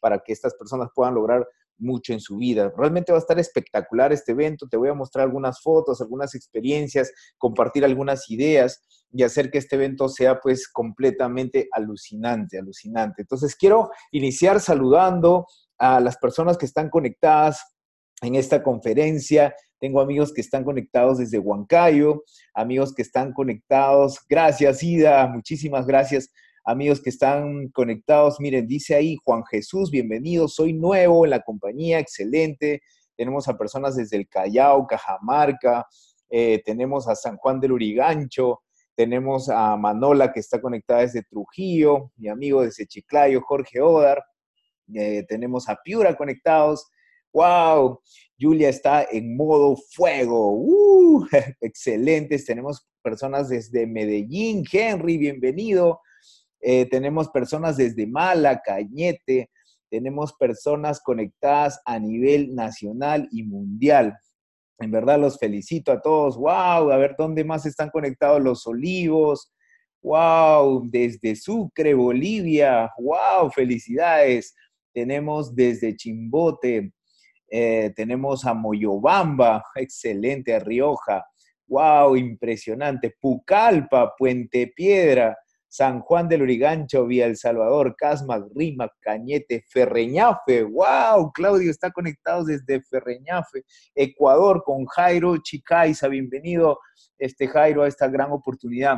para que estas personas puedan lograr mucho en su vida. Realmente va a estar espectacular este evento. Te voy a mostrar algunas fotos, algunas experiencias, compartir algunas ideas y hacer que este evento sea pues completamente alucinante, alucinante. Entonces quiero iniciar saludando a las personas que están conectadas en esta conferencia. Tengo amigos que están conectados desde Huancayo, amigos que están conectados. Gracias, Ida. Muchísimas gracias amigos que están conectados. Miren, dice ahí Juan Jesús, bienvenido, soy nuevo en la compañía, excelente. Tenemos a personas desde el Callao, Cajamarca, eh, tenemos a San Juan del Urigancho, tenemos a Manola que está conectada desde Trujillo, mi amigo desde Chiclayo, Jorge Odar, eh, tenemos a Piura conectados. ¡Wow! Julia está en modo fuego. ¡Uh! Excelentes. Tenemos personas desde Medellín. Henry, bienvenido. Eh, tenemos personas desde Mala, Cañete, tenemos personas conectadas a nivel nacional y mundial. En verdad los felicito a todos. ¡Wow! A ver dónde más están conectados los olivos. ¡Wow! Desde Sucre, Bolivia. ¡Wow! Felicidades. Tenemos desde Chimbote. Eh, tenemos a Moyobamba. Excelente. A Rioja. ¡Wow! Impresionante. Pucallpa, Puente Piedra. San Juan del Urigancho, Vía El Salvador, Casma, Rima, Cañete, Ferreñafe. ¡Wow! Claudio está conectado desde Ferreñafe, Ecuador, con Jairo Chicaiza. Bienvenido, este Jairo, a esta gran oportunidad.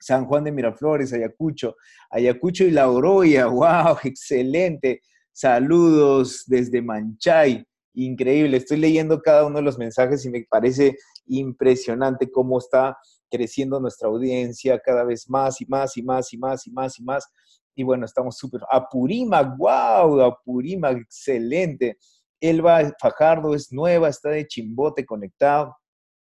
San Juan de Miraflores, Ayacucho, Ayacucho y La Oroya. ¡Wow! Excelente. Saludos desde Manchay. Increíble. Estoy leyendo cada uno de los mensajes y me parece impresionante cómo está creciendo nuestra audiencia cada vez más y más y más y más y más y más. Y bueno, estamos súper. Apurímac, wow, Apurímac, excelente. Elba Fajardo es nueva, está de chimbote conectado,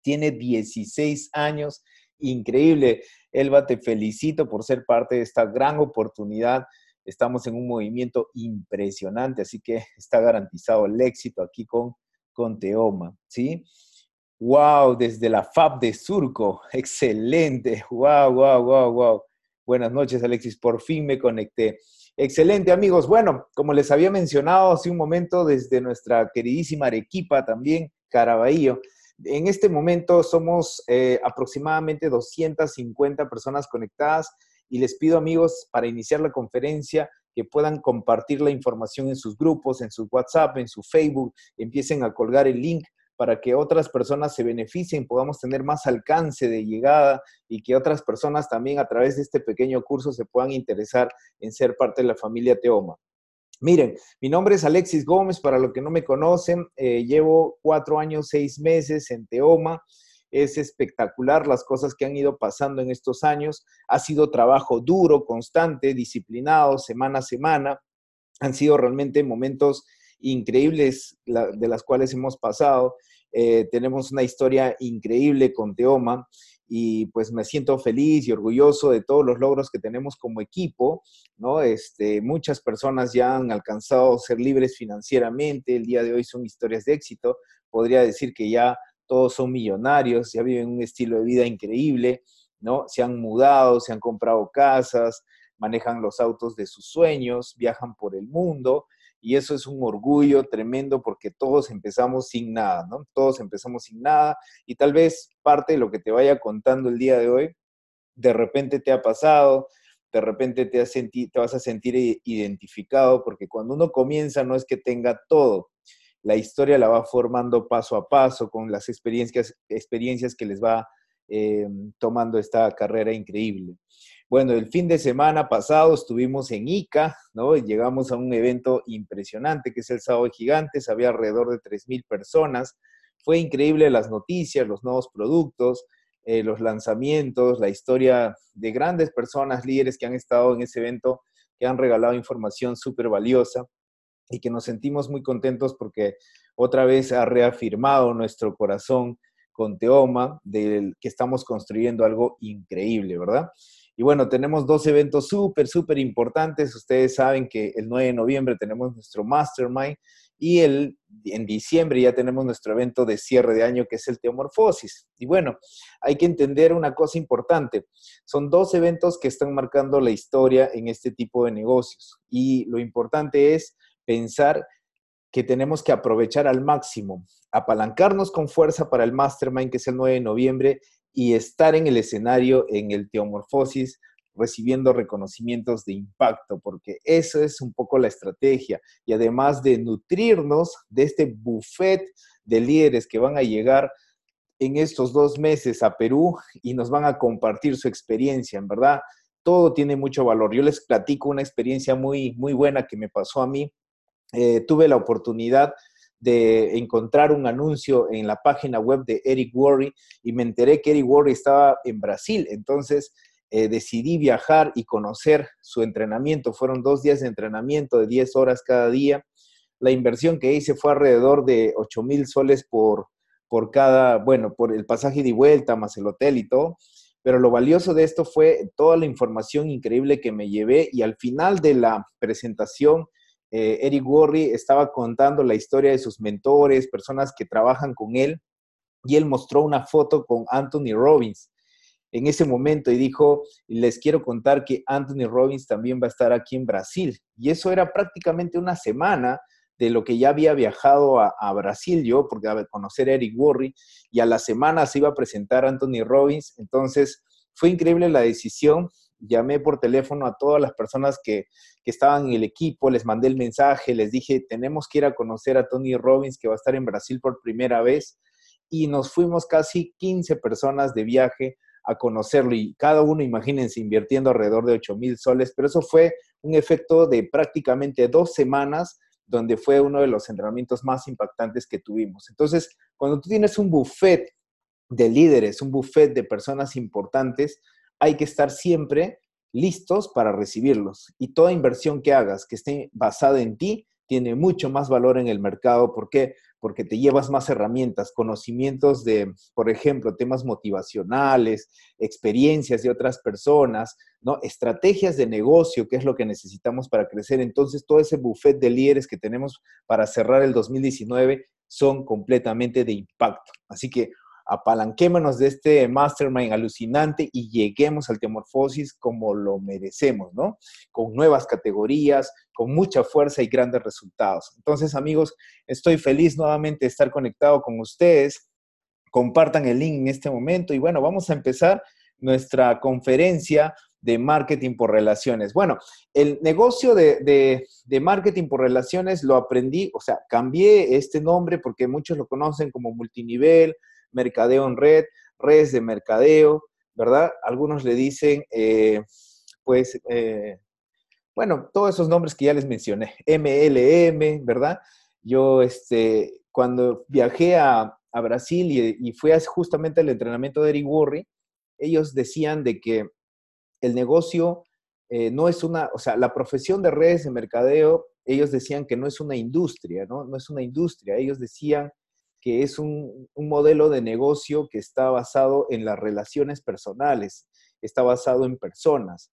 tiene 16 años, increíble. Elba, te felicito por ser parte de esta gran oportunidad. Estamos en un movimiento impresionante, así que está garantizado el éxito aquí con, con Teoma, ¿sí? Wow, desde la FAB de Surco. Excelente. Wow, wow, wow, wow. Buenas noches, Alexis. Por fin me conecté. Excelente, amigos. Bueno, como les había mencionado hace un momento, desde nuestra queridísima Arequipa también, Caraballo. En este momento somos eh, aproximadamente 250 personas conectadas y les pido, amigos, para iniciar la conferencia, que puedan compartir la información en sus grupos, en su WhatsApp, en su Facebook, empiecen a colgar el link para que otras personas se beneficien, podamos tener más alcance de llegada y que otras personas también a través de este pequeño curso se puedan interesar en ser parte de la familia Teoma. Miren, mi nombre es Alexis Gómez, para los que no me conocen, eh, llevo cuatro años, seis meses en Teoma. Es espectacular las cosas que han ido pasando en estos años. Ha sido trabajo duro, constante, disciplinado, semana a semana. Han sido realmente momentos increíbles de las cuales hemos pasado. Eh, tenemos una historia increíble con Teoma y pues me siento feliz y orgulloso de todos los logros que tenemos como equipo, ¿no? Este, muchas personas ya han alcanzado ser libres financieramente, el día de hoy son historias de éxito, podría decir que ya todos son millonarios, ya viven un estilo de vida increíble, ¿no? Se han mudado, se han comprado casas, manejan los autos de sus sueños, viajan por el mundo y eso es un orgullo tremendo porque todos empezamos sin nada, ¿no? Todos empezamos sin nada y tal vez parte de lo que te vaya contando el día de hoy, de repente te ha pasado, de repente te, te vas a sentir identificado porque cuando uno comienza no es que tenga todo, la historia la va formando paso a paso con las experiencias, experiencias que les va eh, tomando esta carrera increíble. Bueno, el fin de semana pasado estuvimos en Ica, ¿no? Y llegamos a un evento impresionante que es el Sábado de Gigantes, había alrededor de 3.000 personas. Fue increíble las noticias, los nuevos productos, eh, los lanzamientos, la historia de grandes personas, líderes que han estado en ese evento, que han regalado información súper valiosa y que nos sentimos muy contentos porque otra vez ha reafirmado nuestro corazón con Teoma, del que estamos construyendo algo increíble, ¿verdad? Y bueno, tenemos dos eventos súper, súper importantes. Ustedes saben que el 9 de noviembre tenemos nuestro Mastermind y el, en diciembre ya tenemos nuestro evento de cierre de año que es el Teomorfosis. Y bueno, hay que entender una cosa importante. Son dos eventos que están marcando la historia en este tipo de negocios. Y lo importante es pensar que tenemos que aprovechar al máximo, apalancarnos con fuerza para el Mastermind, que es el 9 de noviembre, y estar en el escenario en el Teomorfosis recibiendo reconocimientos de impacto, porque eso es un poco la estrategia. Y además de nutrirnos de este buffet de líderes que van a llegar en estos dos meses a Perú y nos van a compartir su experiencia, en verdad, todo tiene mucho valor. Yo les platico una experiencia muy, muy buena que me pasó a mí. Eh, tuve la oportunidad de encontrar un anuncio en la página web de Eric Worre y me enteré que Eric Worre estaba en Brasil. Entonces, eh, decidí viajar y conocer su entrenamiento. Fueron dos días de entrenamiento de 10 horas cada día. La inversión que hice fue alrededor de 8 mil soles por, por cada, bueno, por el pasaje de vuelta, más el hotel y todo. Pero lo valioso de esto fue toda la información increíble que me llevé y al final de la presentación, eh, Eric Worre estaba contando la historia de sus mentores, personas que trabajan con él, y él mostró una foto con Anthony Robbins en ese momento y dijo, les quiero contar que Anthony Robbins también va a estar aquí en Brasil. Y eso era prácticamente una semana de lo que ya había viajado a, Brasil yo, porque a conocer a Eric Worre, y a la semana se iba a presentar Anthony Robbins. Entonces, fue increíble la decisión. Llamé por teléfono a todas las personas que, que estaban en el equipo, les mandé el mensaje, les dije, tenemos que ir a conocer a Tony Robbins, que va a estar en Brasil por primera vez. Y nos fuimos casi 15 personas de viaje a conocerlo y cada uno, imagínense, invirtiendo alrededor de 8 mil soles, pero eso fue un efecto de prácticamente dos semanas donde fue uno de los entrenamientos más impactantes que tuvimos. Entonces, cuando tú tienes un buffet de líderes, un buffet de personas importantes, hay que estar siempre listos para recibirlos. Y toda inversión que hagas que esté basada en ti tiene mucho más valor en el mercado. ¿Por qué? Porque te llevas más herramientas, conocimientos de, por ejemplo, temas motivacionales, experiencias de otras personas, ¿no? Estrategias de negocio, que es lo que necesitamos para crecer. Entonces, todo ese buffet de líderes que tenemos para cerrar el 2019 son completamente de impacto. Así que apalanquémonos de este mastermind alucinante y lleguemos al Teomorfosis como lo merecemos, ¿no? Con nuevas categorías, con mucha fuerza y grandes resultados. Entonces, amigos, estoy feliz nuevamente de estar conectado con ustedes. Compartan el link en este momento y bueno, vamos a empezar nuestra conferencia de marketing por relaciones. Bueno, el negocio de, de, marketing por relaciones lo aprendí, o sea, cambié este nombre porque muchos lo conocen como multinivel, mercadeo en red, redes de mercadeo, ¿verdad? Algunos le dicen, eh, pues, eh, bueno, todos esos nombres que ya les mencioné, MLM, ¿verdad? Yo, este, cuando viajé a, Brasil y, fui justamente al entrenamiento de Eric Worre, ellos decían de que el negocio eh, no es una, o sea, la profesión de redes de mercadeo, ellos decían que no es una industria, ¿no? No es una industria. Ellos decían que es un, modelo de negocio que está basado en las relaciones personales, está basado en personas.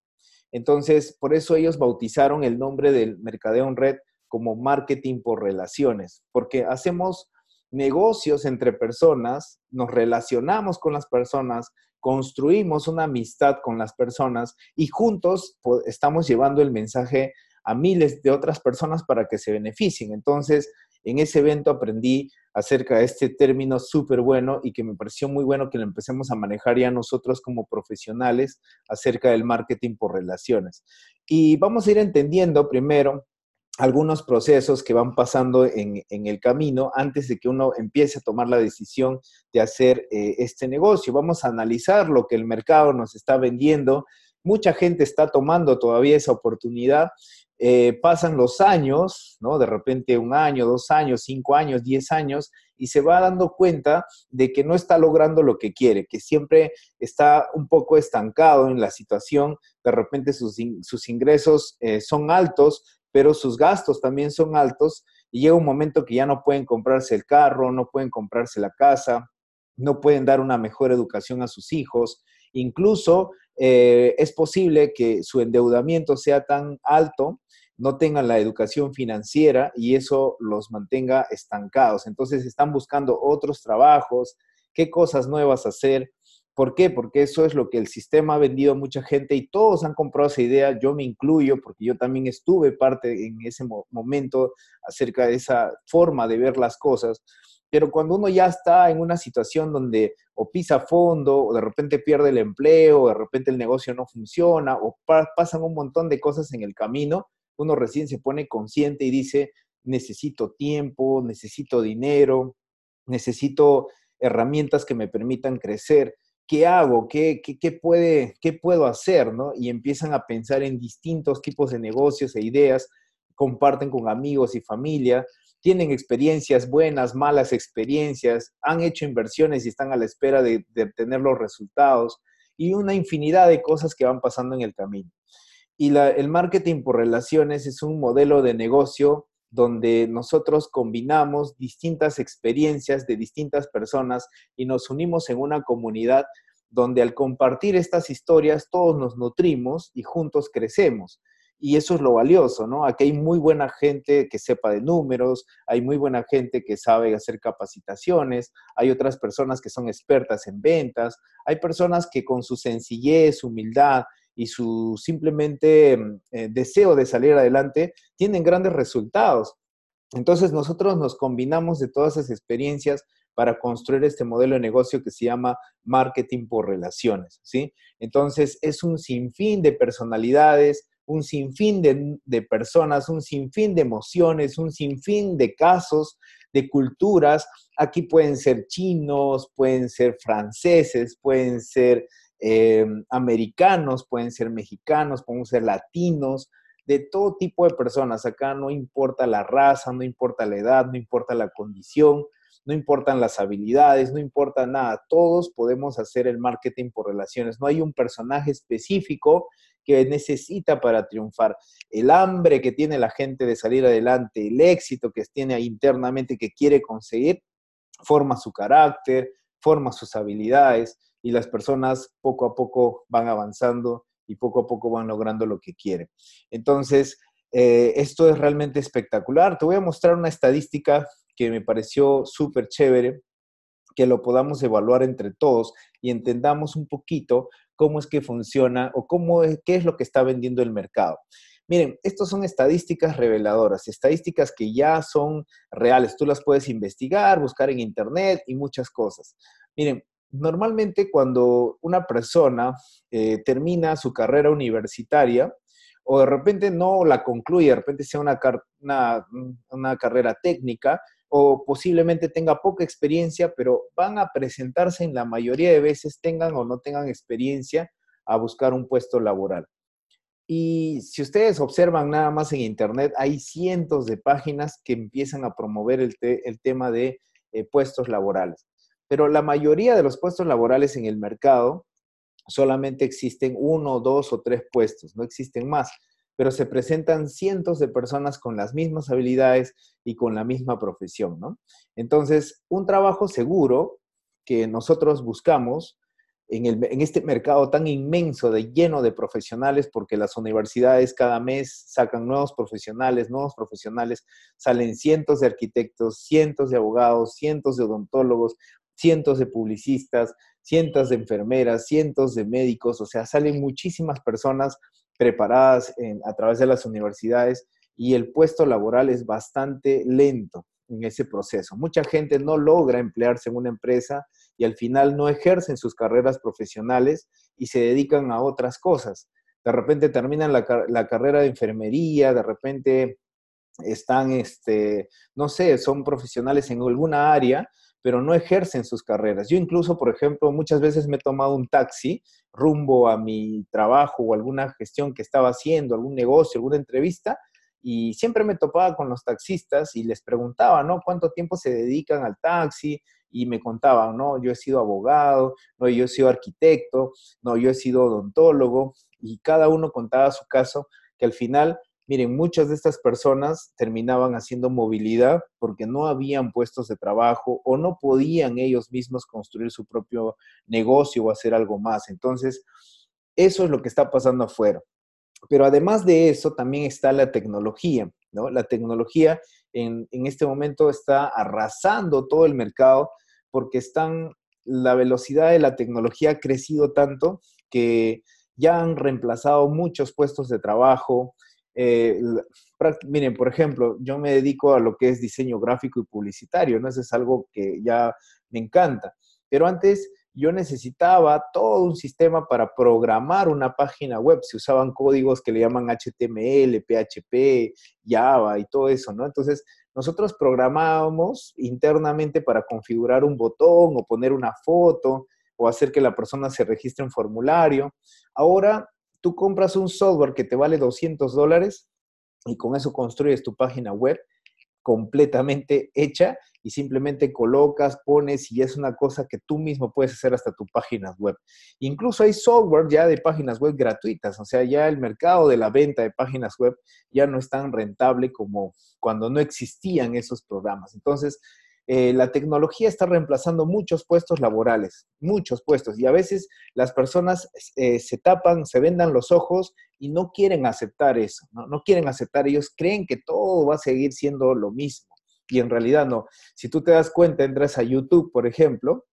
Entonces, por eso ellos bautizaron el nombre del mercadeo red como marketing por relaciones, porque hacemos negocios entre personas, nos relacionamos con las personas, construimos una amistad con las personas y juntos estamos llevando el mensaje a miles de otras personas para que se beneficien. Entonces, en ese evento aprendí acerca de este término súper bueno y que me pareció muy bueno que lo empecemos a manejar ya nosotros como profesionales acerca del marketing por relaciones. Y vamos a ir entendiendo primero algunos procesos que van pasando en, el camino antes de que uno empiece a tomar la decisión de hacer eh, este negocio. Vamos a analizar lo que el mercado nos está vendiendo. Mucha gente está tomando todavía esa oportunidad eh, pasan los años, ¿no? De repente un año, dos años, cinco años, diez años, y se va dando cuenta de que no está logrando lo que quiere, que siempre está un poco estancado en la situación, de repente sus, ingresos eh, son altos, pero sus gastos también son altos, y llega un momento que ya no pueden comprarse el carro, no pueden comprarse la casa, no pueden dar una mejor educación a sus hijos, Incluso eh, es posible que su endeudamiento sea tan alto, no tengan la educación financiera y eso los mantenga estancados. Entonces están buscando otros trabajos, qué cosas nuevas hacer. ¿Por qué? Porque eso es lo que el sistema ha vendido a mucha gente y todos han comprado esa idea, yo me incluyo porque yo también estuve parte en ese momento acerca de esa forma de ver las cosas. Pero cuando uno ya está en una situación donde o pisa fondo, o de repente pierde el empleo, o de repente el negocio no funciona, o pasan un montón de cosas en el camino, uno recién se pone consciente y dice, necesito tiempo, necesito dinero, necesito herramientas que me permitan crecer. ¿Qué hago? ¿Qué, puede, ¿Qué puedo hacer? ¿no? Y empiezan a pensar en distintos tipos de negocios e ideas, comparten con amigos y familia, tienen experiencias buenas, malas experiencias, han hecho inversiones y están a la espera de, de obtener los resultados y una infinidad de cosas que van pasando en el camino. Y el marketing por relaciones es un modelo de negocio donde nosotros combinamos distintas experiencias de distintas personas y nos unimos en una comunidad donde al compartir estas historias todos nos nutrimos y juntos crecemos. Y eso es lo valioso, ¿no? Aquí hay muy buena gente que sepa de números, hay muy buena gente que sabe hacer capacitaciones, hay otras personas que son expertas en ventas, hay personas que con su sencillez, humildad y su simplemente mm, eh, deseo de salir adelante, tienen grandes resultados. Entonces nosotros nos combinamos de todas esas experiencias para construir este modelo de negocio que se llama marketing por relaciones, ¿sí? Entonces es un sinfín de personalidades, un sinfín de, de personas, un sinfín de emociones, un sinfín de casos, de culturas. Aquí pueden ser chinos, pueden ser franceses, pueden ser eh, americanos, pueden ser mexicanos, pueden ser latinos, de todo tipo de personas. Acá no importa la raza, no importa la edad, no importa la condición, no importan las habilidades, no importa nada. Todos podemos hacer el marketing por relaciones. No hay un personaje específico que necesita para triunfar. El hambre que tiene la gente de salir adelante, el éxito que tiene internamente que quiere conseguir, forma su carácter, forma sus habilidades y las personas poco a poco van avanzando y poco a poco van logrando lo que quieren. Entonces, eh, esto es realmente espectacular. Te voy a mostrar una estadística que me pareció súper chévere, que lo podamos evaluar entre todos y entendamos un poquito cómo es que funciona o cómo es, qué es lo que está vendiendo el mercado. Miren, estas son estadísticas reveladoras, estadísticas que ya son reales. Tú las puedes investigar, buscar en internet y muchas cosas. Miren, normalmente cuando una persona eh, termina su carrera universitaria o de repente no la concluye, de repente sea una, una, carrera técnica o posiblemente tenga poca experiencia, pero van a presentarse en la mayoría de veces, tengan o no tengan experiencia, a buscar un puesto laboral. Y si ustedes observan nada más en Internet, hay cientos de páginas que empiezan a promover el, tema de eh, puestos laborales pero la mayoría de los puestos laborales en el mercado solamente existen uno, dos o tres puestos, no existen más, pero se presentan cientos de personas con las mismas habilidades y con la misma profesión, ¿no? Entonces, un trabajo seguro que nosotros buscamos en, en, este mercado tan inmenso, de lleno de profesionales, porque las universidades cada mes sacan nuevos profesionales, nuevos profesionales, salen cientos de arquitectos, cientos de abogados, cientos de odontólogos, cientos de publicistas, cientos de enfermeras, cientos de médicos, o sea, salen muchísimas personas preparadas a través de las universidades y el puesto laboral es bastante lento en ese proceso. Mucha gente no logra emplearse en una empresa y al final no ejercen sus carreras profesionales y se dedican a otras cosas. De repente terminan la, la carrera de enfermería, de repente están, este, no sé, son profesionales en alguna área, pero no ejercen sus carreras. Yo incluso, por ejemplo, muchas veces me he tomado un taxi rumbo a mi trabajo o alguna gestión que estaba haciendo, algún negocio, alguna entrevista, y siempre me topaba con los taxistas y les preguntaba, ¿no? ¿Cuánto tiempo se dedican al taxi? Y me contaban, ¿no? Yo he sido abogado, no, yo he sido arquitecto, no, yo he sido odontólogo, y cada uno contaba su caso, que al final miren, muchas de estas personas terminaban haciendo movilidad porque no habían puestos de trabajo o no podían ellos mismos construir su propio negocio o hacer algo más. Entonces, eso es lo que está pasando afuera. Pero además de eso, también está la tecnología, ¿no? La tecnología en, en este momento está arrasando todo el mercado porque están, la velocidad de la tecnología ha crecido tanto que ya han reemplazado muchos puestos de trabajo. Eh, miren, por ejemplo, yo me dedico a lo que es diseño gráfico y publicitario, ¿no? Eso es algo que ya me encanta. Pero antes yo necesitaba todo un sistema para programar una página web. Se usaban códigos que le llaman HTML, PHP, Java y todo eso, ¿no? Entonces, nosotros programábamos internamente para configurar un botón o poner una foto o hacer que la persona se registre en formulario. Ahora, tú compras un software que te vale 200 dólares y con eso construyes tu página web completamente hecha y simplemente colocas, pones y es una cosa que tú mismo puedes hacer hasta tu página web. Incluso hay software ya de páginas web gratuitas, o sea, ya el mercado de la venta de páginas web ya no es tan rentable como cuando no existían esos programas. Entonces, eh, la tecnología está reemplazando muchos puestos laborales, muchos puestos, y a veces las personas eh, se tapan, se vendan los ojos y no quieren aceptar eso, ¿no? quieren aceptar, ellos creen que todo va a seguir siendo lo mismo, y en realidad no. Si tú te das cuenta, entras a YouTube, por ejemplo,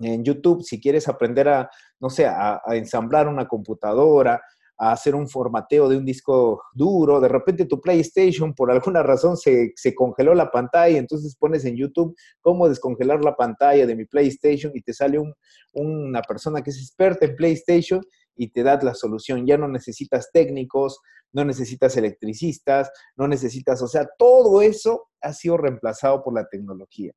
en YouTube, si quieres aprender a, no sé, a ensamblar una computadora, a hacer un formateo de un disco duro, de repente tu PlayStation por alguna razón se, congeló la pantalla, entonces pones en YouTube cómo descongelar la pantalla de mi PlayStation y te sale una persona que es experta en PlayStation y te da la solución. Ya no necesitas técnicos, no necesitas electricistas, no necesitas, o sea, todo eso ha sido reemplazado por la tecnología.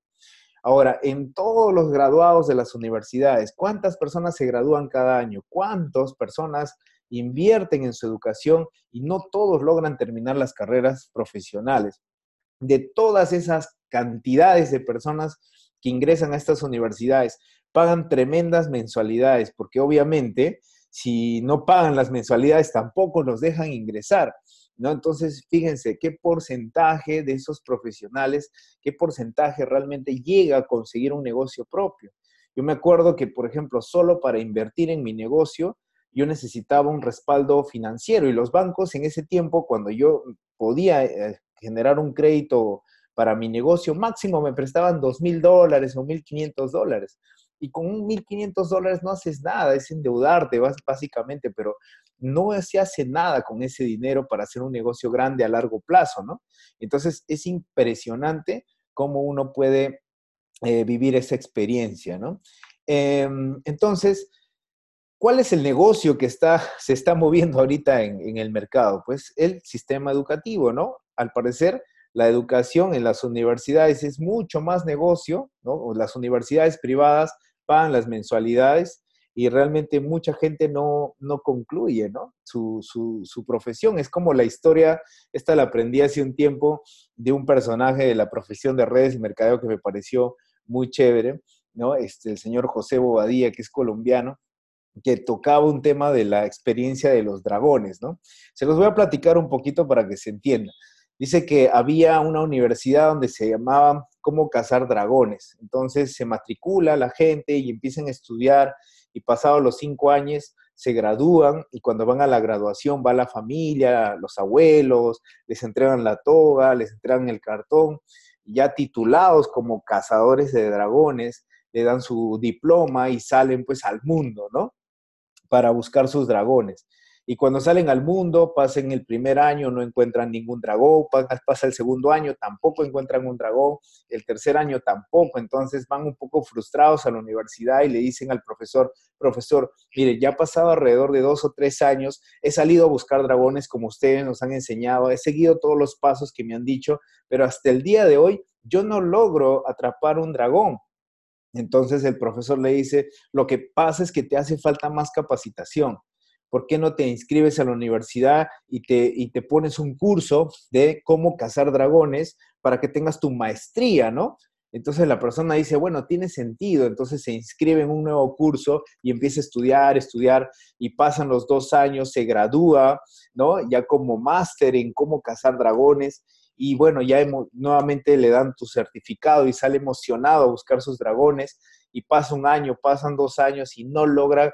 Ahora, en todos los graduados de las universidades, ¿cuántas personas se gradúan cada año? ¿Cuántas personas invierten en su educación y no todos logran terminar las carreras profesionales. De todas esas cantidades de personas que ingresan a estas universidades, pagan tremendas mensualidades, porque obviamente si no pagan las mensualidades tampoco los dejan ingresar. ¿No? Entonces, fíjense qué porcentaje de esos profesionales, qué porcentaje realmente llega a conseguir un negocio propio. Yo me acuerdo que, por ejemplo, solo para invertir en mi negocio, yo necesitaba un respaldo financiero y los bancos en ese tiempo, cuando yo podía eh, generar un crédito para mi negocio, máximo me prestaban dos mil dólares o mil quinientos dólares. Y con un mil quinientos dólares no haces nada, es endeudarte básicamente, pero no se hace nada con ese dinero para hacer un negocio grande a largo plazo, ¿no? Entonces es impresionante cómo uno puede eh, vivir esa experiencia, ¿no? Em, entonces, ¿Cuál es el negocio que está, se está moviendo ahorita en, el mercado? Pues el sistema educativo, ¿no? Al parecer, la educación en las universidades es mucho más negocio, ¿no? Las universidades privadas pagan las mensualidades y realmente mucha gente no, no concluye, ¿no? Su, su, profesión. Es como la historia, esta la aprendí hace un tiempo de un personaje de la profesión de redes y mercadeo que me pareció muy chévere, ¿no? Este, el señor José Bobadilla, que es colombiano, que tocaba un tema de la experiencia de los dragones, ¿no? Se los voy a platicar un poquito para que se entienda. Dice que había una universidad donde se llamaba Cómo cazar dragones. Entonces se matricula la gente y empiezan a estudiar y pasados los cinco años se gradúan y cuando van a la graduación va la familia, los abuelos, les entregan la toga, les entregan el cartón, ya titulados como cazadores de dragones, le dan su diploma y salen pues al mundo, ¿no? para buscar sus dragones. Y cuando salen al mundo, pasan el primer año, no encuentran ningún dragón, pasa el segundo año, tampoco encuentran un dragón, el tercer año tampoco, entonces van un poco frustrados a la universidad y le dicen al profesor, profesor, mire, ya ha pasado alrededor de dos o tres años, he salido a buscar dragones como ustedes nos han enseñado, he seguido todos los pasos que me han dicho, pero hasta el día de hoy yo no logro atrapar un dragón. Entonces el profesor le dice, lo que pasa es que te hace falta más capacitación. ¿Por qué no te inscribes a la universidad y te, y te pones un curso de cómo cazar dragones para que tengas tu maestría, ¿no? Entonces la persona dice, bueno, tiene sentido, entonces se inscribe en un nuevo curso y empieza a estudiar, estudiar, y pasan los dos años, se gradúa, ¿no? Ya como máster en cómo cazar dragones, y bueno, ya nuevamente le dan tu certificado y sale emocionado a buscar sus dragones, y pasa un año, pasan dos años y no logra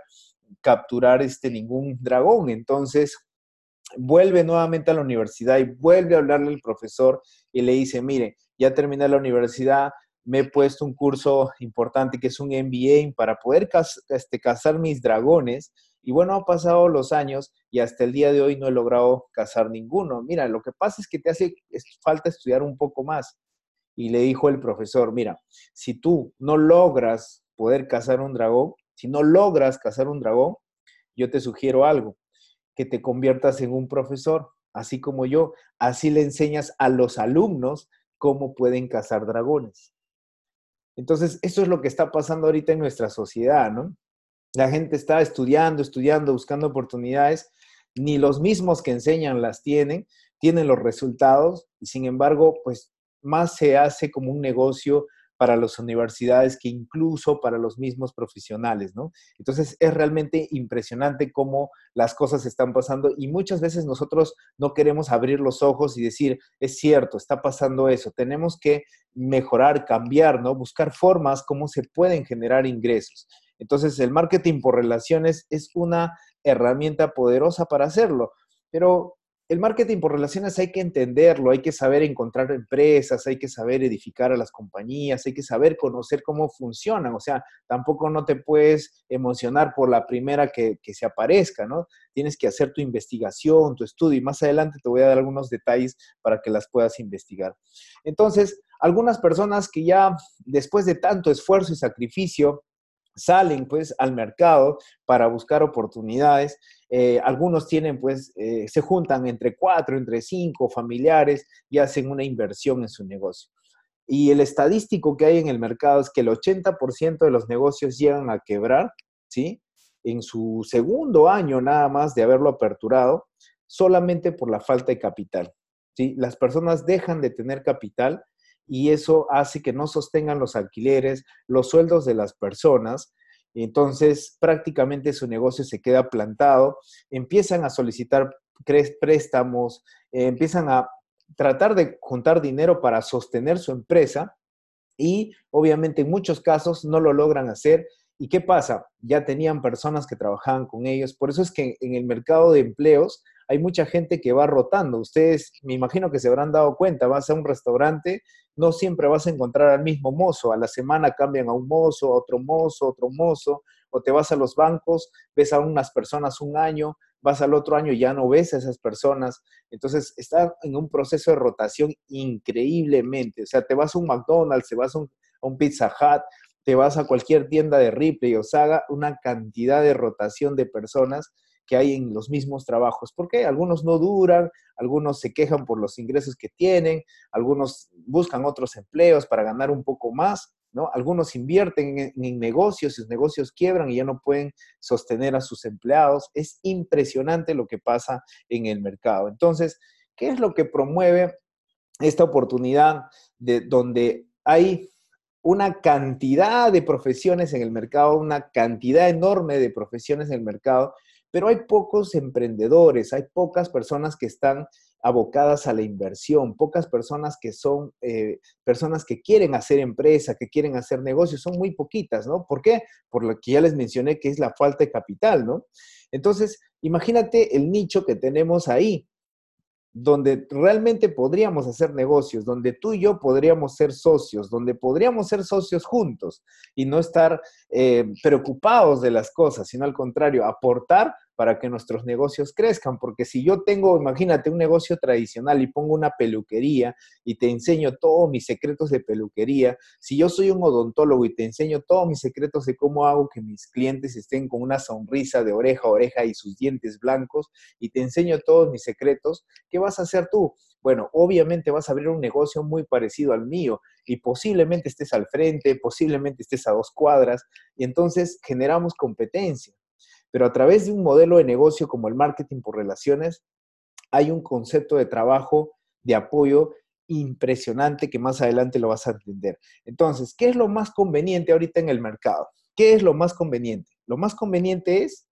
capturar este ningún dragón. Entonces, vuelve nuevamente a la universidad y vuelve a hablarle al profesor y le dice, mire, ya terminé la universidad, me he puesto un curso importante que es un MBA para poder este, cazar mis dragones. Y bueno, han pasado los años y hasta el día de hoy no he logrado cazar ninguno. Mira, lo que pasa es que te hace falta estudiar un poco más. Y le dijo el profesor, mira, si tú no logras poder cazar un dragón, si no logras cazar un dragón, yo te sugiero algo, que te conviertas en un profesor, así como yo. Así le enseñas a los alumnos cómo pueden cazar dragones. Entonces, eso es lo que está pasando ahorita en nuestra sociedad, ¿no? La gente está estudiando, estudiando, buscando oportunidades, ni los mismos que enseñan las tienen, tienen los resultados y sin embargo, pues más se hace como un negocio para las universidades que incluso para los mismos profesionales, ¿no? Entonces es realmente impresionante cómo las cosas están pasando y muchas veces nosotros no queremos abrir los ojos y decir, es cierto, está pasando eso, tenemos que mejorar, cambiar, ¿no? Buscar formas cómo se pueden generar ingresos. Entonces el marketing por relaciones es una herramienta poderosa para hacerlo, pero el marketing por relaciones hay que entenderlo, hay que saber encontrar empresas, hay que saber edificar a las compañías, hay que saber conocer cómo funcionan. O sea, tampoco no te puedes emocionar por la primera que, se aparezca, ¿no? Tienes que hacer tu investigación, tu estudio y más adelante te voy a dar algunos detalles para que las puedas investigar. Entonces, algunas personas que ya después de tanto esfuerzo y sacrificio salen pues al mercado para buscar oportunidades. Eh, algunos tienen pues, eh, se juntan entre cuatro, entre cinco familiares y hacen una inversión en su negocio. Y el estadístico que hay en el mercado es que el 80% de los negocios llegan a quebrar, ¿sí? En su segundo año nada más de haberlo aperturado, solamente por la falta de capital, ¿sí? Las personas dejan de tener capital y eso hace que no sostengan los alquileres, los sueldos de las personas. Entonces, prácticamente su negocio se queda plantado, empiezan a solicitar préstamos, eh, empiezan a tratar de juntar dinero para sostener su empresa y obviamente en muchos casos no lo logran hacer. ¿Y qué pasa? Ya tenían personas que trabajaban con ellos. Por eso es que en el mercado de empleos hay mucha gente que va rotando. Ustedes me imagino que se habrán dado cuenta, vas a un restaurante, no siempre vas a encontrar al mismo mozo, a la semana cambian a un mozo, a otro mozo, otro mozo, o te vas a los bancos, ves a unas personas un año, vas al otro año y ya no ves a esas personas. Entonces, está en un proceso de rotación increíblemente. O sea, te vas a un McDonald's, te vas a un, Pizza Hut, te vas a cualquier tienda de Ripley o Saga, una cantidad de rotación de personas que hay en los mismos trabajos, porque algunos no duran, algunos se quejan por los ingresos que tienen, algunos buscan otros empleos para ganar un poco más, ¿no? Algunos invierten en, en negocios, sus negocios quiebran y ya no pueden sostener a sus empleados. Es impresionante lo que pasa en el mercado. Entonces, ¿qué es lo que promueve esta oportunidad de donde hay una cantidad de profesiones en el mercado, una cantidad enorme de profesiones en el mercado pero hay pocos emprendedores, hay pocas personas que están abocadas a la inversión, pocas personas que son eh, personas que quieren hacer empresa, que quieren hacer negocios, son muy poquitas, ¿no? ¿Por qué? Por lo que ya les mencioné, que es la falta de capital, ¿no? Entonces, imagínate el nicho que tenemos ahí donde realmente podríamos hacer negocios, donde tú y yo podríamos ser socios, donde podríamos ser socios juntos y no estar eh, preocupados de las cosas, sino al contrario, aportar para que nuestros negocios crezcan. Porque si yo tengo, imagínate, un negocio tradicional y pongo una peluquería y te enseño todos mis secretos de peluquería, si yo soy un odontólogo y te enseño todos mis secretos de cómo hago que mis clientes estén con una sonrisa de oreja a oreja y sus dientes blancos y te enseño todos mis secretos, ¿qué vas a hacer tú? Bueno, obviamente vas a abrir un negocio muy parecido al mío y posiblemente estés al frente, posiblemente estés a dos cuadras y entonces generamos competencia. Pero a través de un modelo de negocio como el marketing por relaciones, hay un concepto de trabajo, de apoyo impresionante que más adelante lo vas a entender. Entonces, ¿qué es lo más conveniente ahorita en el mercado? ¿Qué es lo más conveniente? Lo más conveniente es,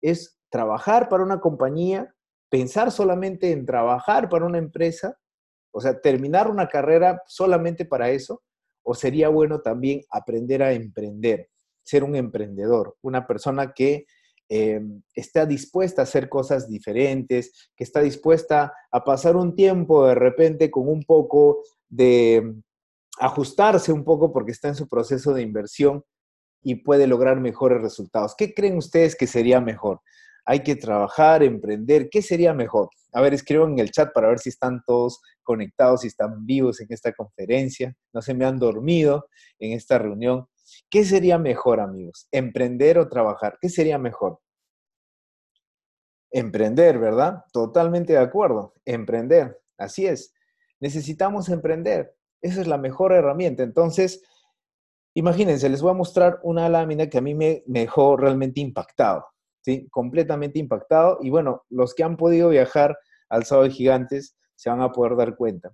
es trabajar para una compañía, pensar solamente en trabajar para una empresa, o sea, terminar una carrera solamente para eso, o sería bueno también aprender a emprender, ser un emprendedor, una persona que eh, está dispuesta a hacer cosas diferentes, que está dispuesta a pasar un tiempo de repente con un poco de ajustarse un poco porque está en su proceso de inversión y puede lograr mejores resultados. ¿Qué creen ustedes que sería mejor? Hay que trabajar, emprender. ¿Qué sería mejor? A ver, escriban en el chat para ver si están todos conectados, si están vivos en esta conferencia. No se me han dormido en esta reunión. ¿Qué sería mejor, amigos? ¿Emprender o trabajar? ¿Qué sería mejor? Emprender, ¿verdad? Totalmente de acuerdo. Emprender. Así es. Necesitamos emprender. Esa es la mejor herramienta. Entonces, imagínense, les voy a mostrar una lámina que a mí me, dejó realmente impactado, ¿sí? Completamente impactado. Y bueno, los que han podido viajar al Sábado de Gigantes se van a poder dar cuenta.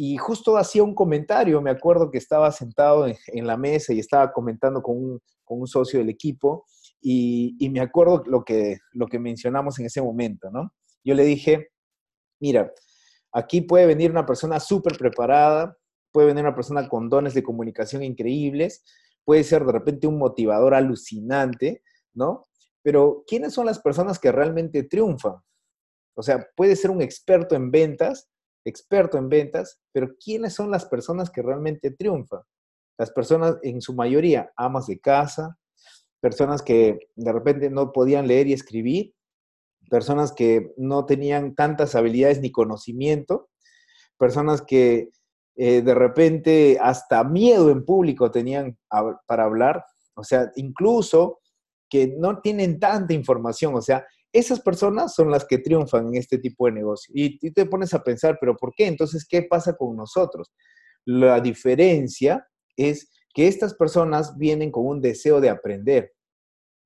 Y justo hacía un comentario, me acuerdo que estaba sentado en, la mesa y estaba comentando con un, con un socio del equipo y, me acuerdo lo que, lo que mencionamos en ese momento, ¿no? Yo le dije, mira, aquí puede venir una persona súper preparada, puede venir una persona con dones de comunicación increíbles, puede ser de repente un motivador alucinante, ¿no? Pero ¿quiénes son las personas que realmente triunfan? O sea, puede ser un experto en ventas, experto en ventas, pero ¿quiénes son las personas que realmente triunfan? Las personas, en su mayoría, amas de casa, personas que de repente no podían leer y escribir, personas que no tenían tantas habilidades ni conocimiento, personas que eh, de repente hasta miedo en público tenían para hablar, o sea, incluso que no tienen tanta información, o sea, esas personas son las que triunfan en este tipo de negocio. Y, te pones a pensar, pero ¿por qué? Entonces, ¿qué pasa con nosotros? La diferencia es que estas personas vienen con un deseo de aprender.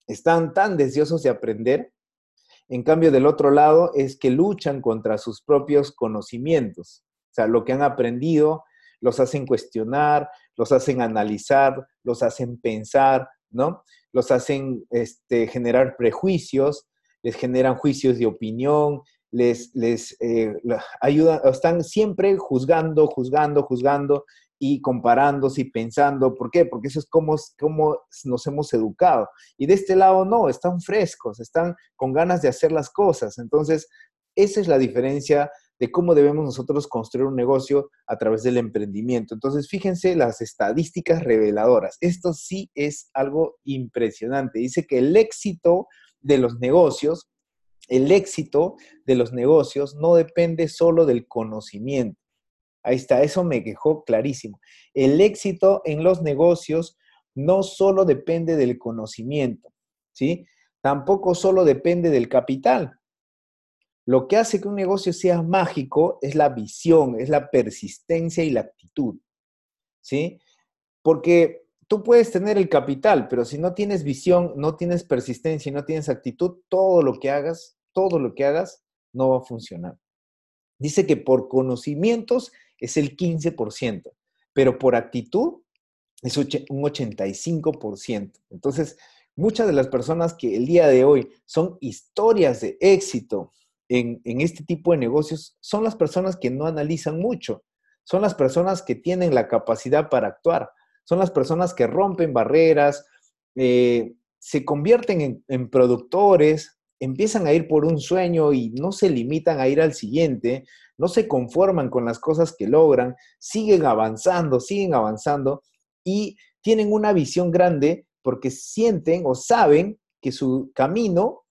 Están tan deseosos de aprender. En cambio, del otro lado es que luchan contra sus propios conocimientos. O sea, lo que han aprendido los hacen cuestionar, los hacen analizar, los hacen pensar, ¿no? Los hacen este, generar prejuicios les generan juicios de opinión, les, les eh, ayudan, están siempre juzgando, juzgando, juzgando y comparándose y pensando. ¿Por qué? Porque eso es como, como nos hemos educado. Y de este lado no, están frescos, están con ganas de hacer las cosas. Entonces, esa es la diferencia de cómo debemos nosotros construir un negocio a través del emprendimiento. Entonces, fíjense las estadísticas reveladoras. Esto sí es algo impresionante. Dice que el éxito de los negocios, el éxito de los negocios no depende solo del conocimiento. Ahí está, eso me quejó clarísimo. El éxito en los negocios no solo depende del conocimiento, ¿sí? Tampoco solo depende del capital. Lo que hace que un negocio sea mágico es la visión, es la persistencia y la actitud, ¿sí? Porque tú puedes tener el capital, pero si no tienes visión, no tienes persistencia y no tienes actitud, todo lo que hagas, todo lo que hagas no va a funcionar. Dice que por conocimientos es el 15%, pero por actitud es un 85%. Entonces, muchas de las personas que el día de hoy son historias de éxito en, en este tipo de negocios son las personas que no analizan mucho, son las personas que tienen la capacidad para actuar son las personas que rompen barreras, eh, se convierten en, productores, empiezan a ir por un sueño y no se limitan a ir al siguiente, no se conforman con las cosas que logran, siguen avanzando, siguen avanzando y tienen una visión grande porque sienten o saben que su camino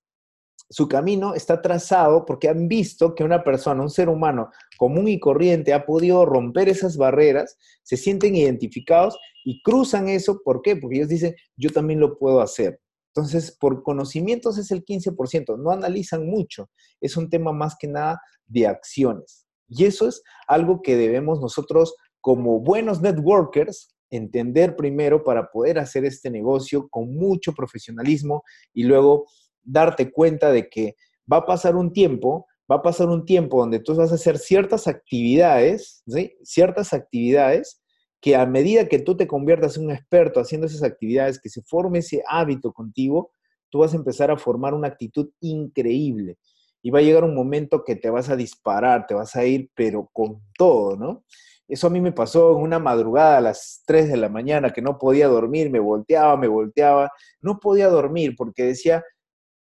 su camino está trazado porque han visto que una persona, un ser humano común y corriente ha podido romper esas barreras, se sienten identificados y cruzan eso. ¿Por qué? Porque ellos dicen, yo también lo puedo hacer. Entonces, por conocimientos es el 15%, no analizan mucho, es un tema más que nada de acciones. Y eso es algo que debemos nosotros como buenos networkers entender primero para poder hacer este negocio con mucho profesionalismo y luego darte cuenta de que va a pasar un tiempo, va a pasar un tiempo donde tú vas a hacer ciertas actividades, ¿sí? Ciertas actividades que a medida que tú te conviertas en un experto haciendo esas actividades, que se forme ese hábito contigo, tú vas a empezar a formar una actitud increíble. Y va a llegar un momento que te vas a disparar, te vas a ir, pero con todo, ¿no? Eso a mí me pasó en una madrugada a las 3 de la mañana, que no podía dormir, me volteaba, me volteaba, no podía dormir porque decía,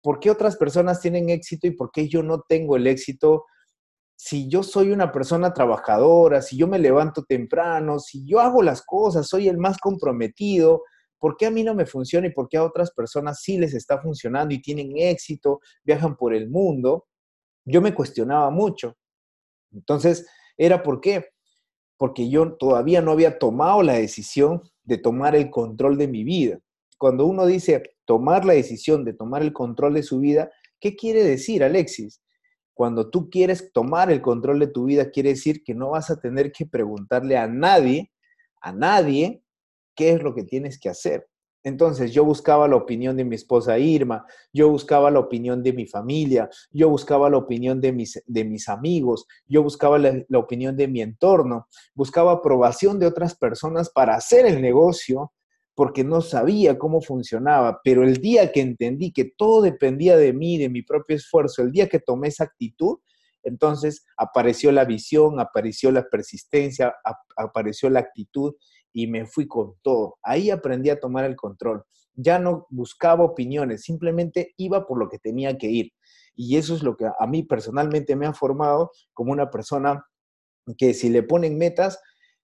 ¿por qué otras personas tienen éxito y por qué yo no tengo el éxito? Si yo soy una persona trabajadora, si yo me levanto temprano, si yo hago las cosas, soy el más comprometido, ¿por qué a mí no me funciona y por qué a otras personas sí les está funcionando y tienen éxito, viajan por el mundo? Yo me cuestionaba mucho. Entonces, ¿era por qué? porque yo todavía no había tomado la decisión de tomar el control de mi vida. Cuando uno dice tomar la decisión de tomar el control de su vida, ¿qué quiere decir, Alexis? Cuando tú quieres tomar el control de tu vida, quiere decir que no vas a tener que preguntarle a nadie, a nadie, qué es lo que tienes que hacer. Entonces yo buscaba la opinión de mi esposa Irma, yo buscaba la opinión de mi familia, yo buscaba la opinión de mis, de mis amigos, yo buscaba la, la opinión de mi entorno, buscaba aprobación de otras personas para hacer el negocio porque no sabía cómo funcionaba, pero el día que entendí que todo dependía de mí, de mi propio esfuerzo, el día que tomé esa actitud, entonces apareció la visión, apareció la persistencia, apareció la actitud y me fui con todo. Ahí aprendí a tomar el control. Ya no buscaba opiniones, simplemente iba por lo que tenía que ir. Y eso es lo que a mí personalmente me ha formado como una persona que si le ponen metas,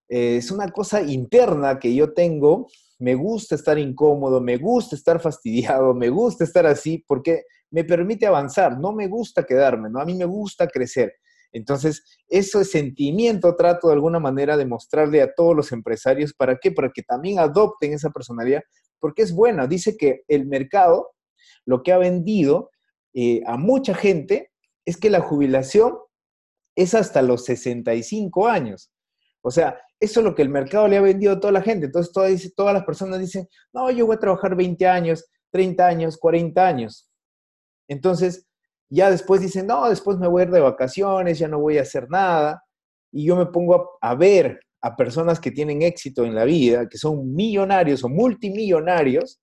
eh, es una cosa interna que yo tengo. Me gusta estar incómodo, me gusta estar fastidiado, me gusta estar así porque me permite avanzar. No me gusta quedarme, ¿no? A mí me gusta crecer. Entonces, ese sentimiento trato de alguna manera de mostrarle a todos los empresarios, ¿para qué? Para que también adopten esa personalidad, porque es buena. Dice que el mercado lo que ha vendido eh, a mucha gente es que la jubilación es hasta los 65 años. O sea, eso es lo que el mercado le ha vendido a toda la gente. Entonces, todas, todas las personas dicen, no, yo voy a trabajar 20 años, 30 años, 40 años. Entonces, ya después dicen, no, después me voy a ir de vacaciones, ya no voy a hacer nada. Y yo me pongo a, ver a personas que tienen éxito en la vida, que son millonarios o multimillonarios,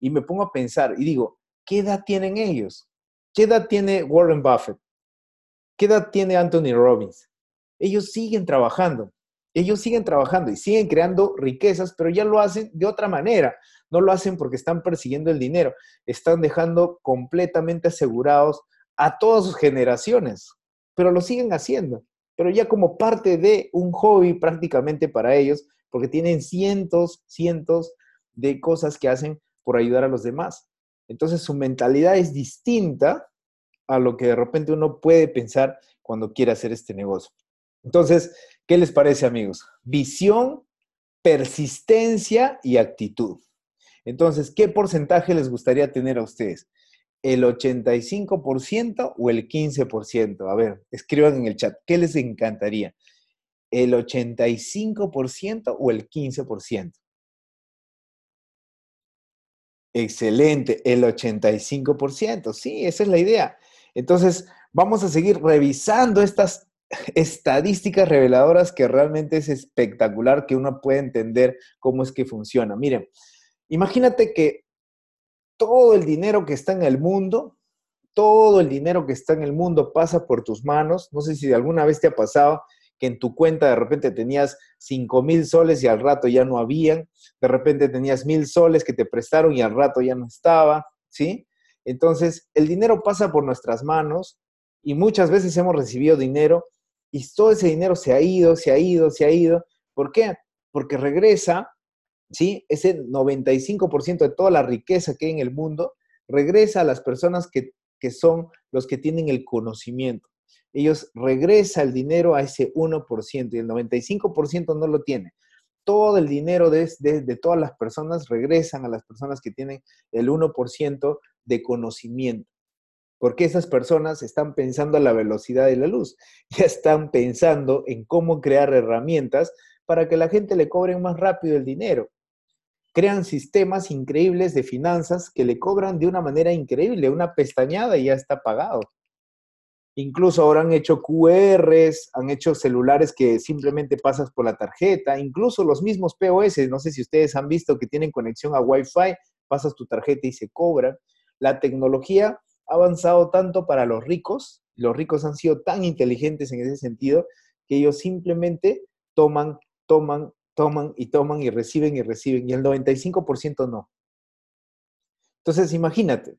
y me pongo a pensar y digo, ¿qué edad tienen ellos? ¿Qué edad tiene Warren Buffett? ¿Qué edad tiene Anthony Robbins? Ellos siguen trabajando, ellos siguen trabajando y siguen creando riquezas, pero ya lo hacen de otra manera. No lo hacen porque están persiguiendo el dinero, están dejando completamente asegurados a todas sus generaciones, pero lo siguen haciendo, pero ya como parte de un hobby prácticamente para ellos, porque tienen cientos, cientos de cosas que hacen por ayudar a los demás. Entonces su mentalidad es distinta a lo que de repente uno puede pensar cuando quiere hacer este negocio. Entonces, ¿qué les parece amigos? Visión, persistencia y actitud. Entonces, ¿qué porcentaje les gustaría tener a ustedes? el 85% o el 15%? A ver, escriban en el chat, ¿qué les encantaría? ¿El 85% o el 15%? Excelente, el 85%, sí, esa es la idea. Entonces, vamos a seguir revisando estas estadísticas reveladoras que realmente es espectacular que uno puede entender cómo es que funciona. Miren, imagínate que todo el dinero que está en el mundo, todo el dinero que está en el mundo pasa por tus manos. No sé si alguna vez te ha pasado que en tu cuenta de repente tenías 5 mil soles y al rato ya no habían, de repente tenías mil soles que te prestaron y al rato ya no estaba, ¿sí? Entonces, el dinero pasa por nuestras manos y muchas veces hemos recibido dinero y todo ese dinero se ha ido, se ha ido, se ha ido. ¿Por qué? Porque regresa ¿sí? Ese 95% de toda la riqueza que hay en el mundo regresa a las personas que, son los que tienen el conocimiento. Ellos regresa el dinero a ese 1% y el 95% no lo tiene. Todo el dinero de, de todas las personas regresan a las personas que tienen el 1% de conocimiento porque esas personas están pensando a la velocidad de la luz, ya están pensando en cómo crear herramientas para que la gente le cobre más rápido el dinero crean sistemas increíbles de finanzas que le cobran de una manera increíble, una pestañada y ya está pagado. Incluso ahora han hecho QRs, han hecho celulares que simplemente pasas por la tarjeta, incluso los mismos POS, no sé si ustedes han visto que tienen conexión a Wi-Fi, pasas tu tarjeta y se cobra. La tecnología ha avanzado tanto para los ricos, los ricos han sido tan inteligentes en ese sentido, que ellos simplemente toman, toman, toman y toman y reciben y reciben, y el 95% no. Entonces, imagínate,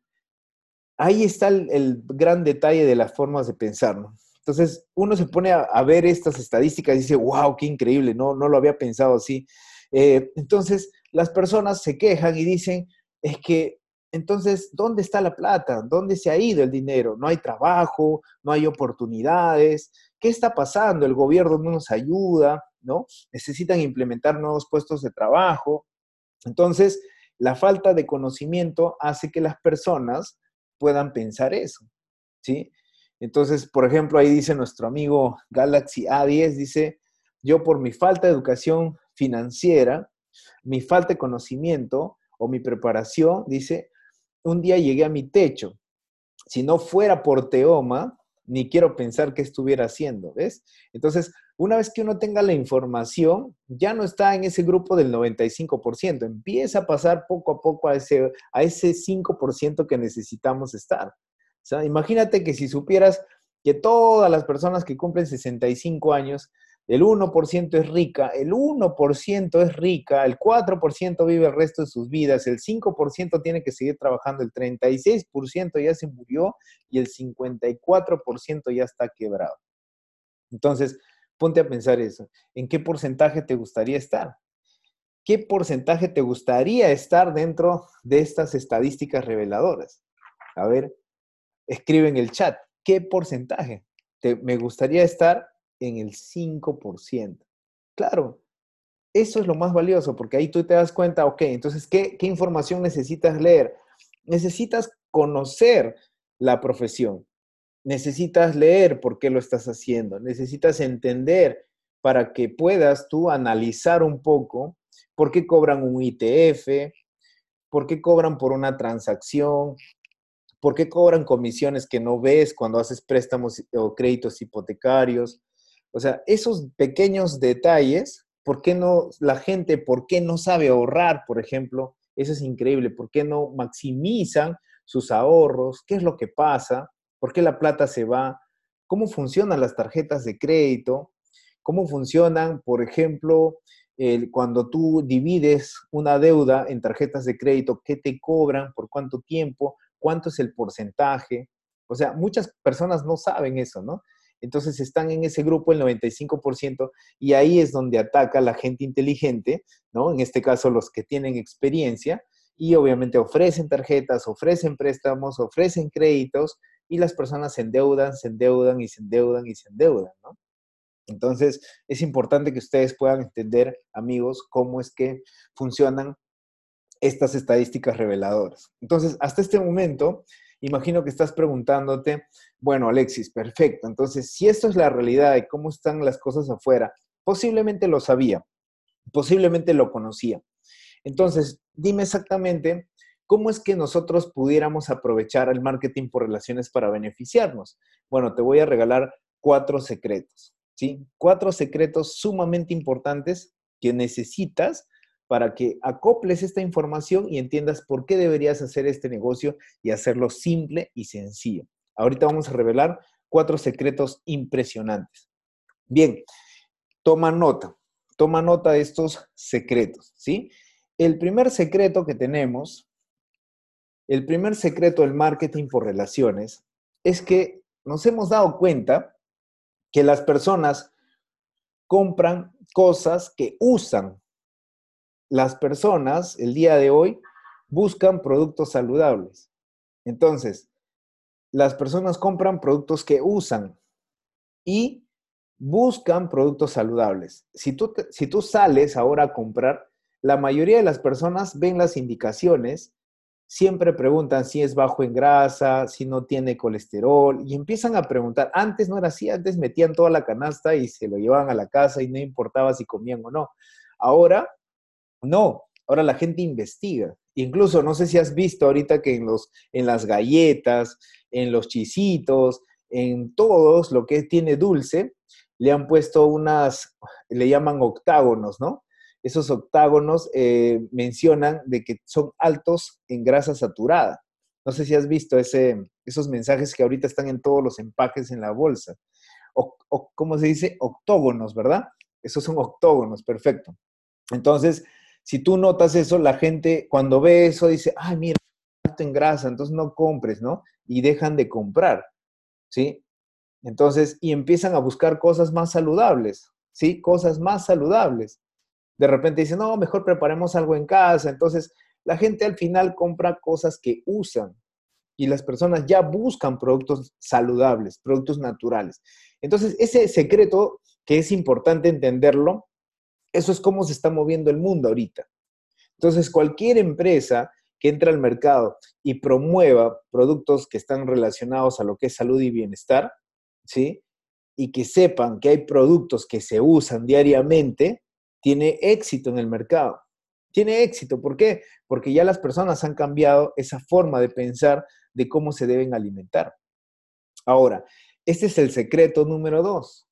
ahí está el, gran detalle de las formas de pensar, ¿no? Entonces, uno se pone a, ver estas estadísticas y dice, wow, qué increíble, no, no lo había pensado así. Eh, entonces, las personas se quejan y dicen, es que, entonces, ¿dónde está la plata? ¿Dónde se ha ido el dinero? No hay trabajo, no hay oportunidades. ¿Qué está pasando? El gobierno no nos ayuda, ¿no? Necesitan implementar nuevos puestos de trabajo. Entonces, la falta de conocimiento hace que las personas puedan pensar eso, ¿sí? Entonces, por ejemplo, ahí dice nuestro amigo Galaxy A10, dice, yo por mi falta de educación financiera, mi falta de conocimiento o mi preparación, dice, un día llegué a mi techo. Si no fuera por Teoma, ni quiero pensar qué estuviera haciendo, ¿ves? Entonces, una vez que uno tenga la información, ya no está en ese grupo del 95%, empieza a pasar poco a poco a ese, a ese 5% que necesitamos estar. Imagínate que si supieras que todas las personas que cumplen 65 años el 1% es rica, el 1% es rica, el 4% vive el resto de sus vidas, el 5% tiene que seguir trabajando, el 36% ya se murió y el 54% ya está quebrado. Entonces, ponte a pensar eso. ¿En qué porcentaje te gustaría estar? ¿Qué porcentaje te gustaría estar dentro de estas estadísticas reveladoras? A ver, escribe en el chat, ¿qué porcentaje? me gustaría estar en el 5%. Claro, eso es lo más valioso, porque ahí tú te das cuenta, ok, entonces, ¿qué, ¿qué, información necesitas leer? Necesitas conocer la profesión, necesitas leer por qué lo estás haciendo, necesitas entender para que puedas tú analizar un poco por qué cobran un ITF, por qué cobran por una transacción, por qué cobran comisiones que no ves cuando haces préstamos o créditos hipotecarios, o sea, esos pequeños detalles, ¿por qué no la gente, por qué no sabe ahorrar, por ejemplo? Eso es increíble. ¿Por qué no maximizan sus ahorros? ¿Qué es lo que pasa? ¿Por qué la plata se va? ¿Cómo funcionan las tarjetas de crédito? ¿Cómo funcionan, por ejemplo, cuando tú divides una deuda en tarjetas de crédito? ¿Qué te cobran? ¿Por cuánto tiempo? ¿Cuánto es el porcentaje? O sea, muchas personas no saben eso, ¿no? Entonces están en ese grupo el 95% y ahí es donde ataca la gente inteligente, ¿no? En este caso los que tienen experiencia y obviamente ofrecen tarjetas, ofrecen préstamos, ofrecen créditos y las personas se endeudan, se endeudan y se endeudan y se endeudan, ¿no? Entonces es importante que ustedes puedan entender, amigos, cómo es que funcionan estas estadísticas reveladoras. Entonces, hasta este momento, imagino que estás preguntándote, bueno, Alexis, perfecto. Entonces, si esto es la realidad de cómo están las cosas afuera, posiblemente lo sabía, posiblemente lo conocía. Entonces, dime exactamente cómo es que nosotros pudiéramos aprovechar el marketing por relaciones para beneficiarnos. Bueno, te voy a regalar cuatro secretos, ¿sí? Cuatro secretos sumamente importantes que necesitas para que acoples esta información y entiendas por qué deberías hacer este negocio y hacerlo simple y sencillo. Ahorita vamos a revelar cuatro secretos impresionantes. Bien, toma nota, toma nota de estos secretos, ¿sí? El primer secreto que tenemos, el primer secreto del marketing por relaciones, es que nos hemos dado cuenta que las personas compran cosas que usan las personas el día de hoy buscan productos saludables. Entonces, las personas compran productos que usan y buscan productos saludables. Si tú, si tú sales ahora a comprar, la mayoría de las personas ven las indicaciones, siempre preguntan si es bajo en grasa, si no tiene colesterol y empiezan a preguntar. Antes no era así, antes metían toda la canasta y se lo llevaban a la casa y no importaba si comían o no. Ahora no, ahora la gente investiga. Incluso, no sé si has visto ahorita que en, los, en las galletas, en los chisitos, en todos lo que tiene dulce, le han puesto unas, le llaman octágonos, ¿no? Esos octágonos eh, mencionan de que son altos en grasa saturada. No sé si has visto ese, esos mensajes que ahorita están en todos los empaques en la bolsa. O, ¿Cómo se dice? Octógonos, ¿verdad? Esos son octógonos, perfecto. Entonces, si tú notas eso, la gente cuando ve eso dice, ay, mira, alto en grasa, entonces no compres, ¿no? Y dejan de comprar, ¿sí? Entonces, y empiezan a buscar cosas más saludables, ¿sí? Cosas más saludables. De repente dicen, no, mejor preparemos algo en casa. Entonces, la gente al final compra cosas que usan y las personas ya buscan productos saludables, productos naturales. Entonces, ese secreto que es importante entenderlo, eso es cómo se está moviendo el mundo ahorita. Entonces, cualquier empresa que entre al mercado y promueva productos que están relacionados a lo que es salud y bienestar, ¿sí? Y que sepan que hay productos que se usan diariamente, tiene éxito en el mercado. Tiene éxito, ¿por qué? Porque ya las personas han cambiado esa forma de pensar de cómo se deben alimentar. Ahora, este es el secreto número dos.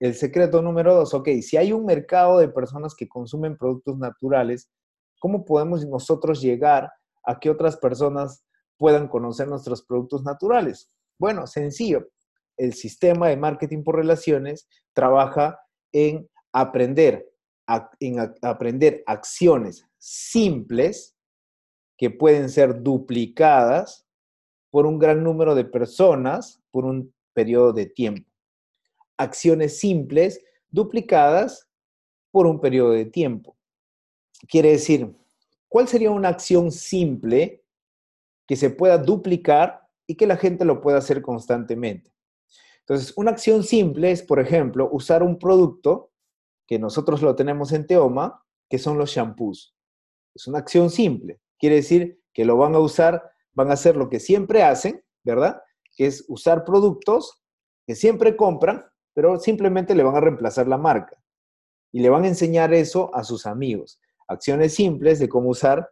El secreto número dos, ok, si hay un mercado de personas que consumen productos naturales, ¿cómo podemos nosotros llegar a que otras personas puedan conocer nuestros productos naturales? Bueno, sencillo. El sistema de marketing por relaciones trabaja en aprender, en aprender acciones simples que pueden ser duplicadas por un gran número de personas por un periodo de tiempo. Acciones simples duplicadas por un periodo de tiempo. Quiere decir, ¿cuál sería una acción simple que se pueda duplicar y que la gente lo pueda hacer constantemente? Entonces, una acción simple es, por ejemplo, usar un producto que nosotros lo tenemos en Teoma, que son los shampoos. Es una acción simple. Quiere decir que lo van a usar, van a hacer lo que siempre hacen, ¿verdad? Que es usar productos que siempre compran, pero simplemente le van a reemplazar la marca. Y le van a enseñar eso a sus amigos. Acciones simples de cómo usar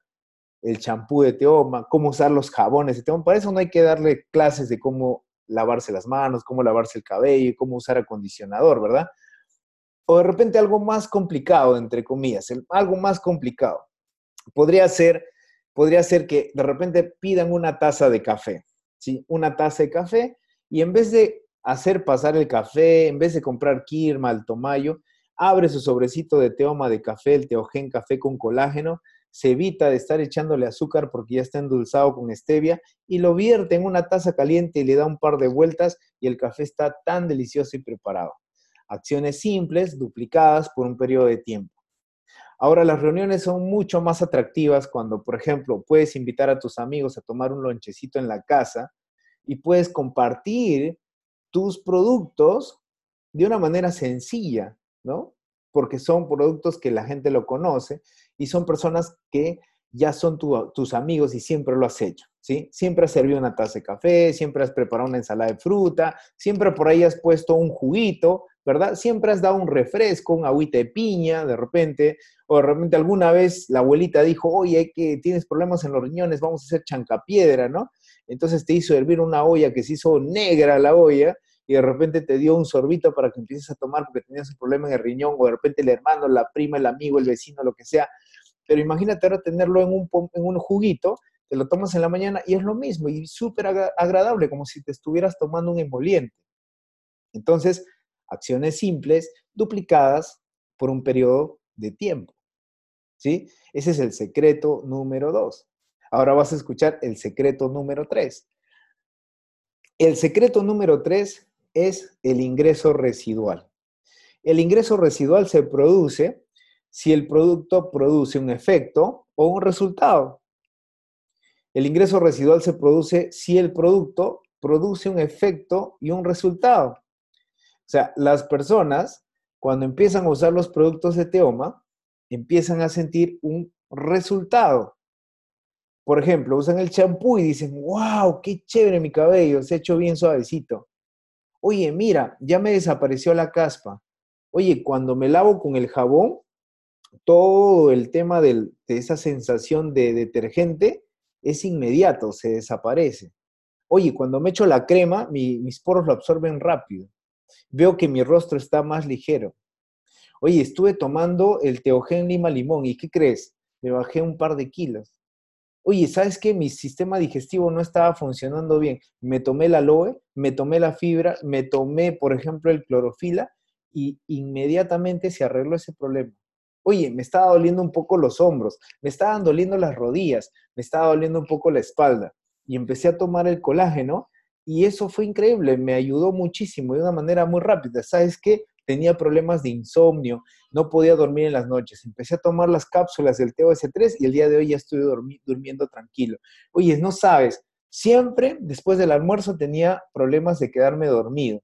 el champú de Teoma, cómo usar los jabones de Teoma. Para eso no hay que darle clases de cómo lavarse las manos, cómo lavarse el cabello, cómo usar acondicionador, ¿verdad? O de repente algo más complicado, entre comillas, algo más complicado podría ser, podría ser que de repente pidan una taza de café, ¿sí? Una taza de café y en vez de hacer pasar el café, en vez de comprar Kirma, el Tomayo, abre su sobrecito de teoma de café, el teogen café con colágeno, se evita de estar echándole azúcar porque ya está endulzado con stevia y lo vierte en una taza caliente y le da un par de vueltas y el café está tan delicioso y preparado. Acciones simples, duplicadas por un periodo de tiempo. Ahora las reuniones son mucho más atractivas cuando, por ejemplo, puedes invitar a tus amigos a tomar un lonchecito en la casa y puedes compartir tus productos de una manera sencilla, ¿no? Porque son productos que la gente lo conoce y son personas que ya son tus amigos y siempre lo has hecho, ¿sí? Siempre has servido una taza de café, siempre has preparado una ensalada de fruta, siempre por ahí has puesto un juguito, ¿verdad? Siempre has dado un refresco, un agüita de piña, de repente, o de repente alguna vez la abuelita dijo, oye, que tienes problemas en los riñones, vamos a hacer chancapiedra, ¿no? Entonces te hizo hervir una olla que se hizo negra la olla y de repente te dio un sorbito para que empieces a tomar porque tenías un problema en el riñón, o de repente el hermano, la prima, el amigo, el vecino, lo que sea. Pero imagínate ahora tenerlo en un, en un juguito, te lo tomas en la mañana y es lo mismo y súper agradable, como si te estuvieras tomando un emoliente. Entonces, acciones simples duplicadas por un periodo de tiempo. ¿Sí? Ese es el secreto número dos. Ahora vas a escuchar el secreto número tres. El secreto número tres es el ingreso residual. El ingreso residual se produce si el producto produce un efecto o un resultado. El ingreso residual se produce si el producto produce un efecto y un resultado. O sea, las personas, cuando empiezan a usar los productos de Teoma, empiezan a sentir un resultado. Por ejemplo, usan el champú y dicen, wow, qué chévere mi cabello, se ha hecho bien suavecito. Oye, mira, ya me desapareció la caspa. Oye, cuando me lavo con el jabón, todo el tema de esa sensación de detergente es inmediato, se desaparece. Oye, cuando me echo la crema, mis poros lo absorben rápido. Veo que mi rostro está más ligero. Oye, estuve tomando el Teogen Lima Limón y ¿qué crees? Me bajé un par de kilos. Oye, ¿sabes qué? Mi sistema digestivo no estaba funcionando bien. Me tomé la aloe, me tomé la fibra, me tomé, por ejemplo, el clorofila y inmediatamente se arregló ese problema. Oye, me estaba doliendo un poco los hombros, me estaban doliendo las rodillas, me estaba doliendo un poco la espalda. Y empecé a tomar el colágeno y eso fue increíble, me ayudó muchísimo de una manera muy rápida. ¿Sabes qué? Tenía problemas de insomnio, no podía dormir en las noches. Empecé a tomar las cápsulas del TOS3 y el día de hoy ya estoy durmiendo tranquilo. Oye, no sabes, siempre después del almuerzo tenía problemas de quedarme dormido.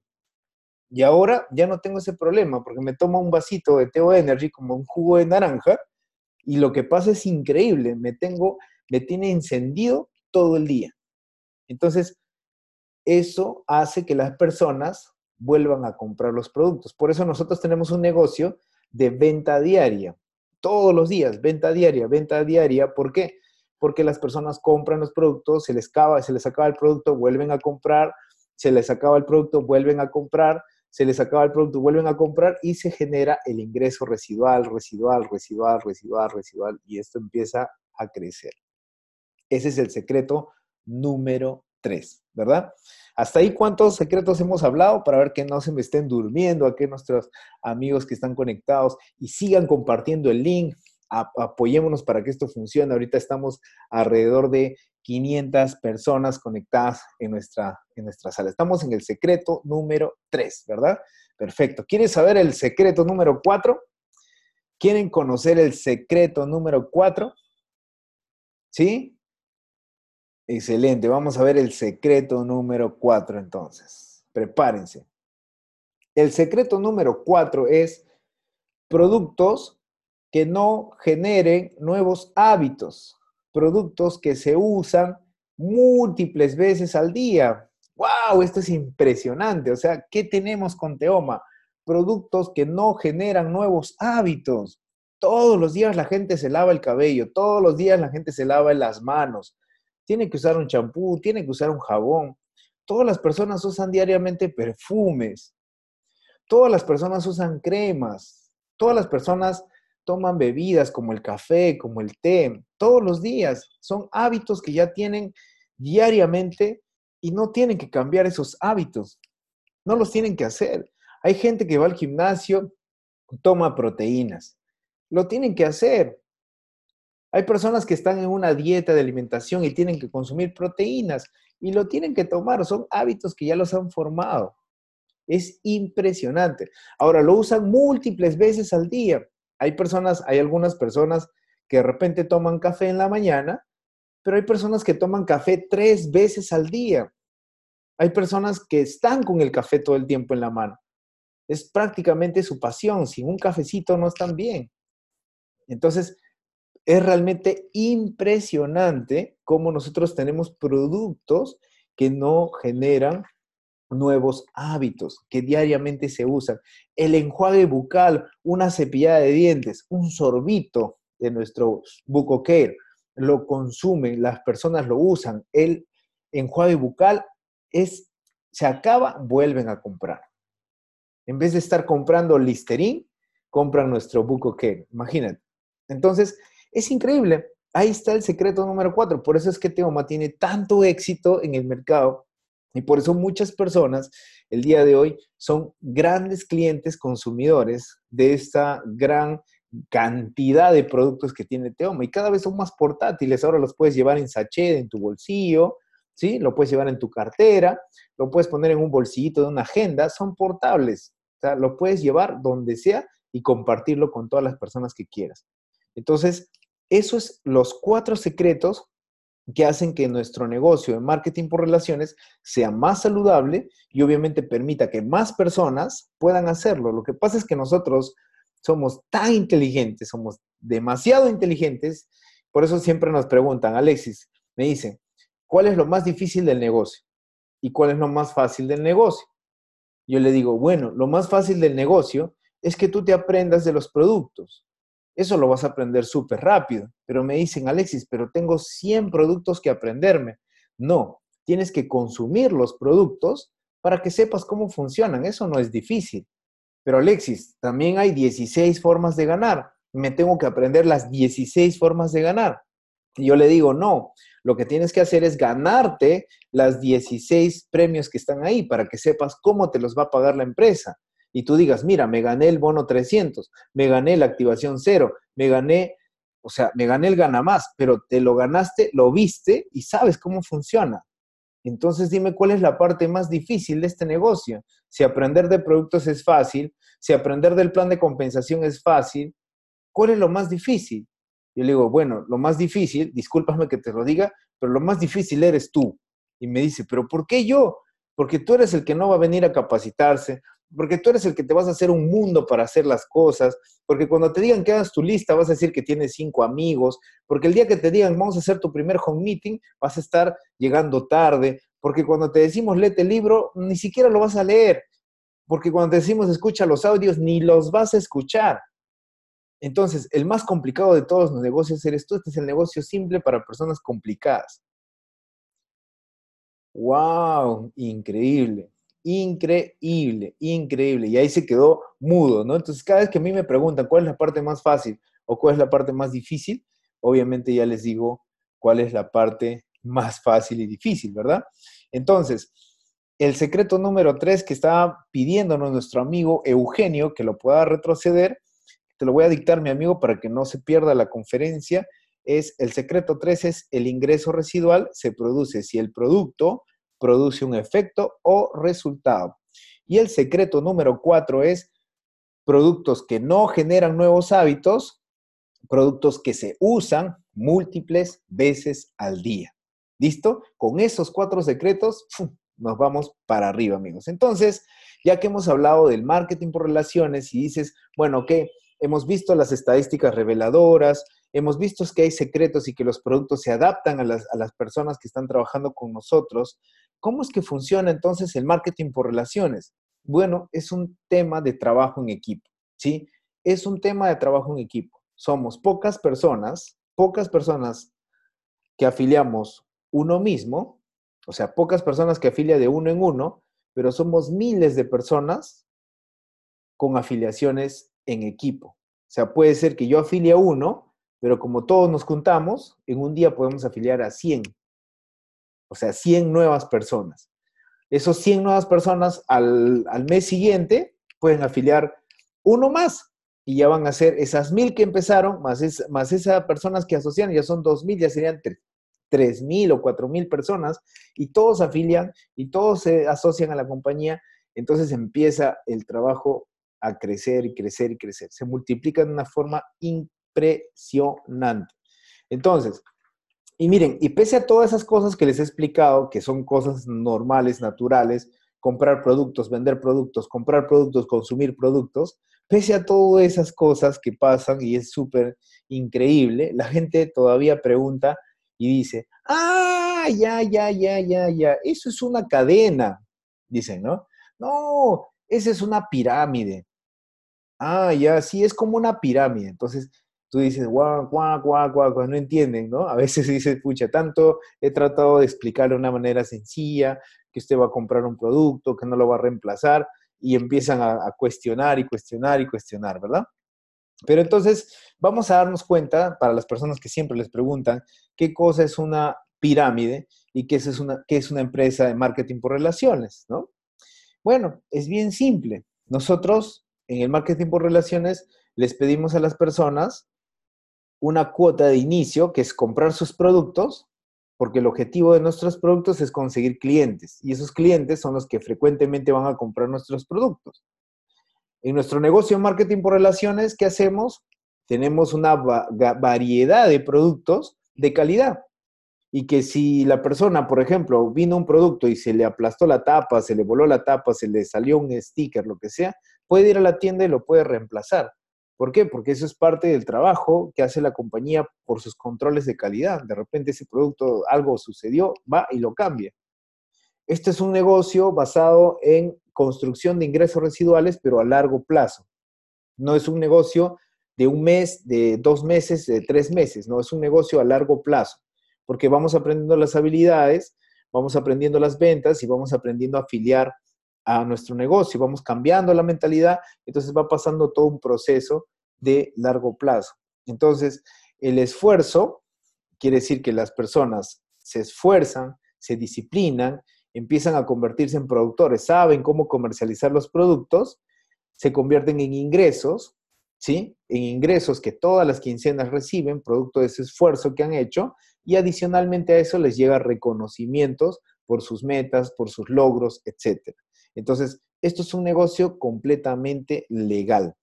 Y ahora ya no tengo ese problema porque me tomo un vasito de Teo Energy como un jugo de naranja y lo que pasa es increíble, me tengo, me tiene encendido todo el día. Entonces, eso hace que las personas vuelvan a comprar los productos. Por eso nosotros tenemos un negocio de venta diaria. Todos los días, venta diaria, venta diaria. ¿Por qué? Porque las personas compran los productos, se les acaba, se les acaba el producto, vuelven a comprar, se les acaba el producto, vuelven a comprar, se les acaba el producto, vuelven a comprar y se genera el ingreso residual, residual, residual, residual, residual, y esto empieza a crecer. Ese es el secreto número tres, ¿verdad? Hasta ahí, ¿cuántos secretos hemos hablado para ver que no se me estén durmiendo aquí nuestros amigos que están conectados y sigan compartiendo el link? apoyémonos para que esto funcione. Ahorita estamos alrededor de 500 personas conectadas en nuestra, en nuestra sala. Estamos en el secreto número 3, ¿verdad? Perfecto. ¿Quieren saber el secreto número 4? ¿Quieren conocer el secreto número 4? ¿Sí? Excelente. Vamos a ver el secreto número 4 entonces. Prepárense. El secreto número 4 es productos que no generen nuevos hábitos productos que se usan múltiples veces al día. ¡Wow! Esto es impresionante. O sea, ¿qué tenemos con Teoma? Productos que no generan nuevos hábitos. Todos los días la gente se lava el cabello, todos los días la gente se lava las manos. Tiene que usar un champú, tiene que usar un jabón. Todas las personas usan diariamente perfumes. Todas las personas usan cremas. Todas las personas toman bebidas como el café, como el té, todos los días. Son hábitos que ya tienen diariamente y no tienen que cambiar esos hábitos. No los tienen que hacer. Hay gente que va al gimnasio, toma proteínas. Lo tienen que hacer. Hay personas que están en una dieta de alimentación y tienen que consumir proteínas y lo tienen que tomar. Son hábitos que ya los han formado. Es impresionante. Ahora, lo usan múltiples veces al día. Hay personas, hay algunas personas que de repente toman café en la mañana, pero hay personas que toman café tres veces al día. Hay personas que están con el café todo el tiempo en la mano. Es prácticamente su pasión. Sin un cafecito no están bien. Entonces, es realmente impresionante cómo nosotros tenemos productos que no generan nuevos hábitos que diariamente se usan. El enjuague bucal, una cepillada de dientes, un sorbito de nuestro Buco Care, lo consumen, las personas lo usan. El enjuague bucal es, se acaba, vuelven a comprar. En vez de estar comprando Listerine, compran nuestro Buco Care. Imagínate. Entonces, es increíble. Ahí está el secreto número cuatro. Por eso es que Teoma tiene tanto éxito en el mercado y por eso muchas personas el día de hoy son grandes clientes consumidores de esta gran cantidad de productos que tiene Teoma y cada vez son más portátiles. Ahora los puedes llevar en sachet, en tu bolsillo, ¿sí? Lo puedes llevar en tu cartera, lo puedes poner en un bolsillito de una agenda, son portables. O sea, lo puedes llevar donde sea y compartirlo con todas las personas que quieras. Entonces, esos los cuatro secretos que hacen que nuestro negocio de marketing por relaciones sea más saludable y obviamente permita que más personas puedan hacerlo. Lo que pasa es que nosotros somos tan inteligentes, somos demasiado inteligentes, por eso siempre nos preguntan, Alexis, me dicen, ¿cuál es lo más difícil del negocio? ¿Y cuál es lo más fácil del negocio? Yo le digo, bueno, lo más fácil del negocio es que tú te aprendas de los productos. Eso lo vas a aprender súper rápido. Pero me dicen, Alexis, pero tengo 100 productos que aprenderme. No, tienes que consumir los productos para que sepas cómo funcionan. Eso no es difícil. Pero Alexis, también hay 16 formas de ganar. Me tengo que aprender las 16 formas de ganar. Y yo le digo, no, lo que tienes que hacer es ganarte las 16 premios que están ahí para que sepas cómo te los va a pagar la empresa. Y tú digas, mira, me gané el bono 300, me gané la activación cero, me gané, o sea, me gané el gana más, pero te lo ganaste, lo viste y sabes cómo funciona. Entonces dime cuál es la parte más difícil de este negocio. Si aprender de productos es fácil, si aprender del plan de compensación es fácil, ¿cuál es lo más difícil? Yo le digo, bueno, lo más difícil, discúlpame que te lo diga, pero lo más difícil eres tú. Y me dice, pero ¿por qué yo? Porque tú eres el que no va a venir a capacitarse, porque tú eres el que te vas a hacer un mundo para hacer las cosas, porque cuando te digan que hagas tu lista vas a decir que tienes cinco amigos, porque el día que te digan vamos a hacer tu primer home meeting vas a estar llegando tarde, porque cuando te decimos léete el libro ni siquiera lo vas a leer, porque cuando te decimos escucha los audios ni los vas a escuchar. Entonces, el más complicado de todos los negocios eres tú. Este es el negocio simple para personas complicadas. ¡Wow! Increíble, increíble, increíble. Y ahí se quedó mudo, ¿no? Entonces, cada vez que a mí me preguntan cuál es la parte más fácil o cuál es la parte más difícil, obviamente ya les digo cuál es la parte más fácil y difícil, ¿verdad? Entonces, el secreto número tres que estaba pidiéndonos nuestro amigo Eugenio, que lo pueda retroceder, te lo voy a dictar, mi amigo, para que no se pierda la conferencia, es el secreto 3 es el ingreso residual se produce si el producto produce un efecto o resultado. Y el secreto número 4 es productos que no generan nuevos hábitos, productos que se usan múltiples veces al día. ¿Listo? Con esos cuatro secretos nos vamos para arriba, amigos. Entonces, ya que hemos hablado del marketing por relaciones y dices, bueno, ¿qué? hemos visto las estadísticas reveladoras, hemos visto que hay secretos y que los productos se adaptan a las, a las personas que están trabajando con nosotros. ¿Cómo es que funciona entonces el marketing por relaciones? Bueno, es un tema de trabajo en equipo, ¿sí? Es un tema de trabajo en equipo. Somos pocas personas, pocas personas que afiliamos uno mismo, o sea, pocas personas que afilia de uno en uno, pero somos miles de personas con afiliaciones en equipo. O sea, puede ser que yo afilie a uno, pero como todos nos juntamos, en un día podemos afiliar a 100. O sea, 100 nuevas personas. Esos 100 nuevas personas al, mes siguiente pueden afiliar uno más y ya van a ser esas mil que empezaron, más, más esas personas que asocian, ya son dos mil, ya serían tres mil o cuatro mil personas, y todos afilian y todos se asocian a la compañía, entonces empieza el trabajo a crecer y crecer y crecer. Se multiplican de una forma impresionante. Entonces, y miren, y pese a todas esas cosas que les he explicado, que son cosas normales, naturales, comprar productos, vender productos, comprar productos, consumir productos, pese a todas esas cosas que pasan y es súper increíble, la gente todavía pregunta y dice, ah, ya, ya, ya, ya, ya, eso es una cadena, dicen, ¿no? No, esa es una pirámide. Ah, ya, sí, es como una pirámide. Entonces, tú dices, guau, guau, guau, guau, no entienden, ¿no? A veces dices, pucha, tanto he tratado de explicarlo de una manera sencilla, que usted va a comprar un producto, que no lo va a reemplazar, y empiezan a, a cuestionar y cuestionar y cuestionar, ¿verdad? Pero entonces, vamos a darnos cuenta, para las personas que siempre les preguntan, qué cosa es una pirámide y qué es una, qué es una empresa de marketing por relaciones, ¿no? Bueno, es bien simple. Nosotros en el marketing por relaciones les pedimos a las personas una cuota de inicio, que es comprar sus productos, porque el objetivo de nuestros productos es conseguir clientes, y esos clientes son los que frecuentemente van a comprar nuestros productos. En nuestro negocio marketing por relaciones, ¿qué hacemos? Tenemos una variedad de productos de calidad. Y que si la persona, por ejemplo, vino un producto y se le aplastó la tapa, se le voló la tapa, se le salió un sticker, lo que sea, puede ir a la tienda y lo puede reemplazar. ¿Por qué? Porque eso es parte del trabajo que hace la compañía por sus controles de calidad. De repente ese producto, algo sucedió, va y lo cambia. Este es un negocio basado en construcción de ingresos residuales, pero a largo plazo. No es un negocio de un mes, de dos meses, de tres meses, no, es un negocio a largo plazo, porque vamos aprendiendo las habilidades, vamos aprendiendo las ventas y vamos aprendiendo a afiliar a nuestro negocio, vamos cambiando la mentalidad, entonces va pasando todo un proceso de largo plazo. Entonces, el esfuerzo quiere decir que las personas se esfuerzan, se disciplinan, empiezan a convertirse en productores, saben cómo comercializar los productos, se convierten en ingresos, ¿sí? En ingresos que todas las quincenas reciben, producto de ese esfuerzo que han hecho, y adicionalmente a eso les llega reconocimientos por sus metas, por sus logros, etc. Entonces, esto es un negocio completamente legal,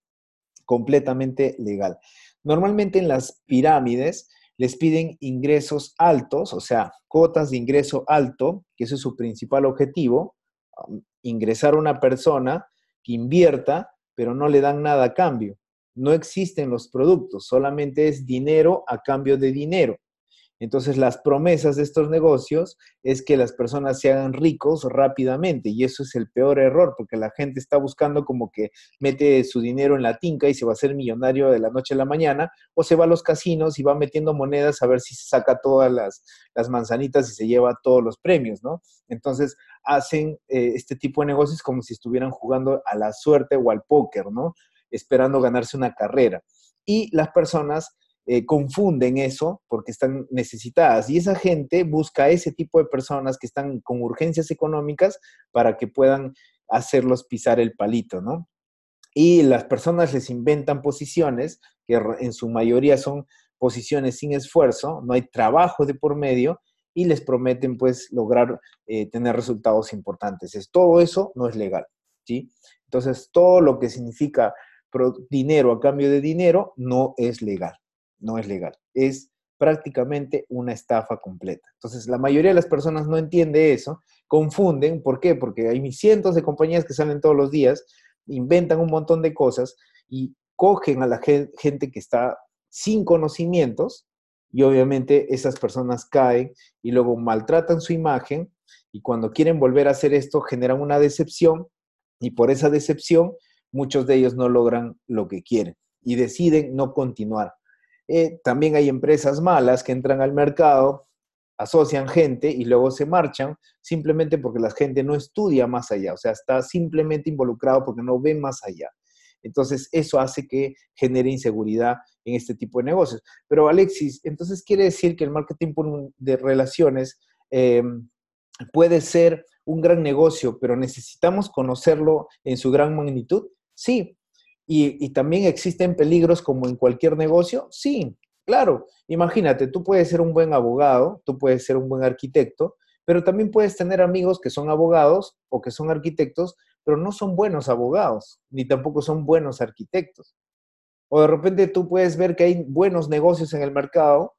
completamente legal. Normalmente en las pirámides les piden ingresos altos, o sea, cotas de ingreso alto, que ese es su principal objetivo, ingresar a una persona que invierta, pero no le dan nada a cambio. No existen los productos, solamente es dinero a cambio de dinero. Entonces, las promesas de estos negocios es que las personas se hagan ricos rápidamente y eso es el peor error porque la gente está buscando como que mete su dinero en la tinca y se va a hacer millonario de la noche a la mañana o se va a los casinos y va metiendo monedas a ver si se saca todas las, manzanitas y se lleva todos los premios, ¿no? Entonces, hacen eh, este tipo de negocios como si estuvieran jugando a la suerte o al póker, ¿no? Esperando ganarse una carrera. Y las personas eh, confunden eso porque están necesitadas. Y esa gente busca a ese tipo de personas que están con urgencias económicas para que puedan hacerlos pisar el palito, ¿no? Y las personas les inventan posiciones que en su mayoría son posiciones sin esfuerzo, no hay trabajo de por medio y les prometen pues lograr eh, tener resultados importantes. Es, todo eso no es legal, ¿sí? Entonces, todo lo que significa dinero a cambio de dinero no es legal no es legal. Es prácticamente una estafa completa. Entonces, la mayoría de las personas no entiende eso, confunden. ¿Por qué? Porque hay cientos de compañías que salen todos los días, inventan un montón de cosas y cogen a la gente que está sin conocimientos y obviamente esas personas caen y luego maltratan su imagen y cuando quieren volver a hacer esto generan una decepción y por esa decepción muchos de ellos no logran lo que quieren y deciden no continuar. Eh, también hay empresas malas que entran al mercado, asocian gente y luego se marchan simplemente porque la gente no estudia más allá, o sea, está simplemente involucrado porque no ve más allá. Entonces, eso hace que genere inseguridad en este tipo de negocios. Pero Alexis, entonces quiere decir que el marketing de relaciones em, puede ser un gran negocio, pero necesitamos conocerlo en su gran magnitud. Sí, y, también existen peligros como en cualquier negocio? Sí, claro. Imagínate, tú puedes ser un buen abogado, tú puedes ser un buen arquitecto, pero también puedes tener amigos que son abogados o que son arquitectos, pero no son buenos abogados, ni tampoco son buenos arquitectos. O de repente tú puedes ver que hay buenos negocios en el mercado,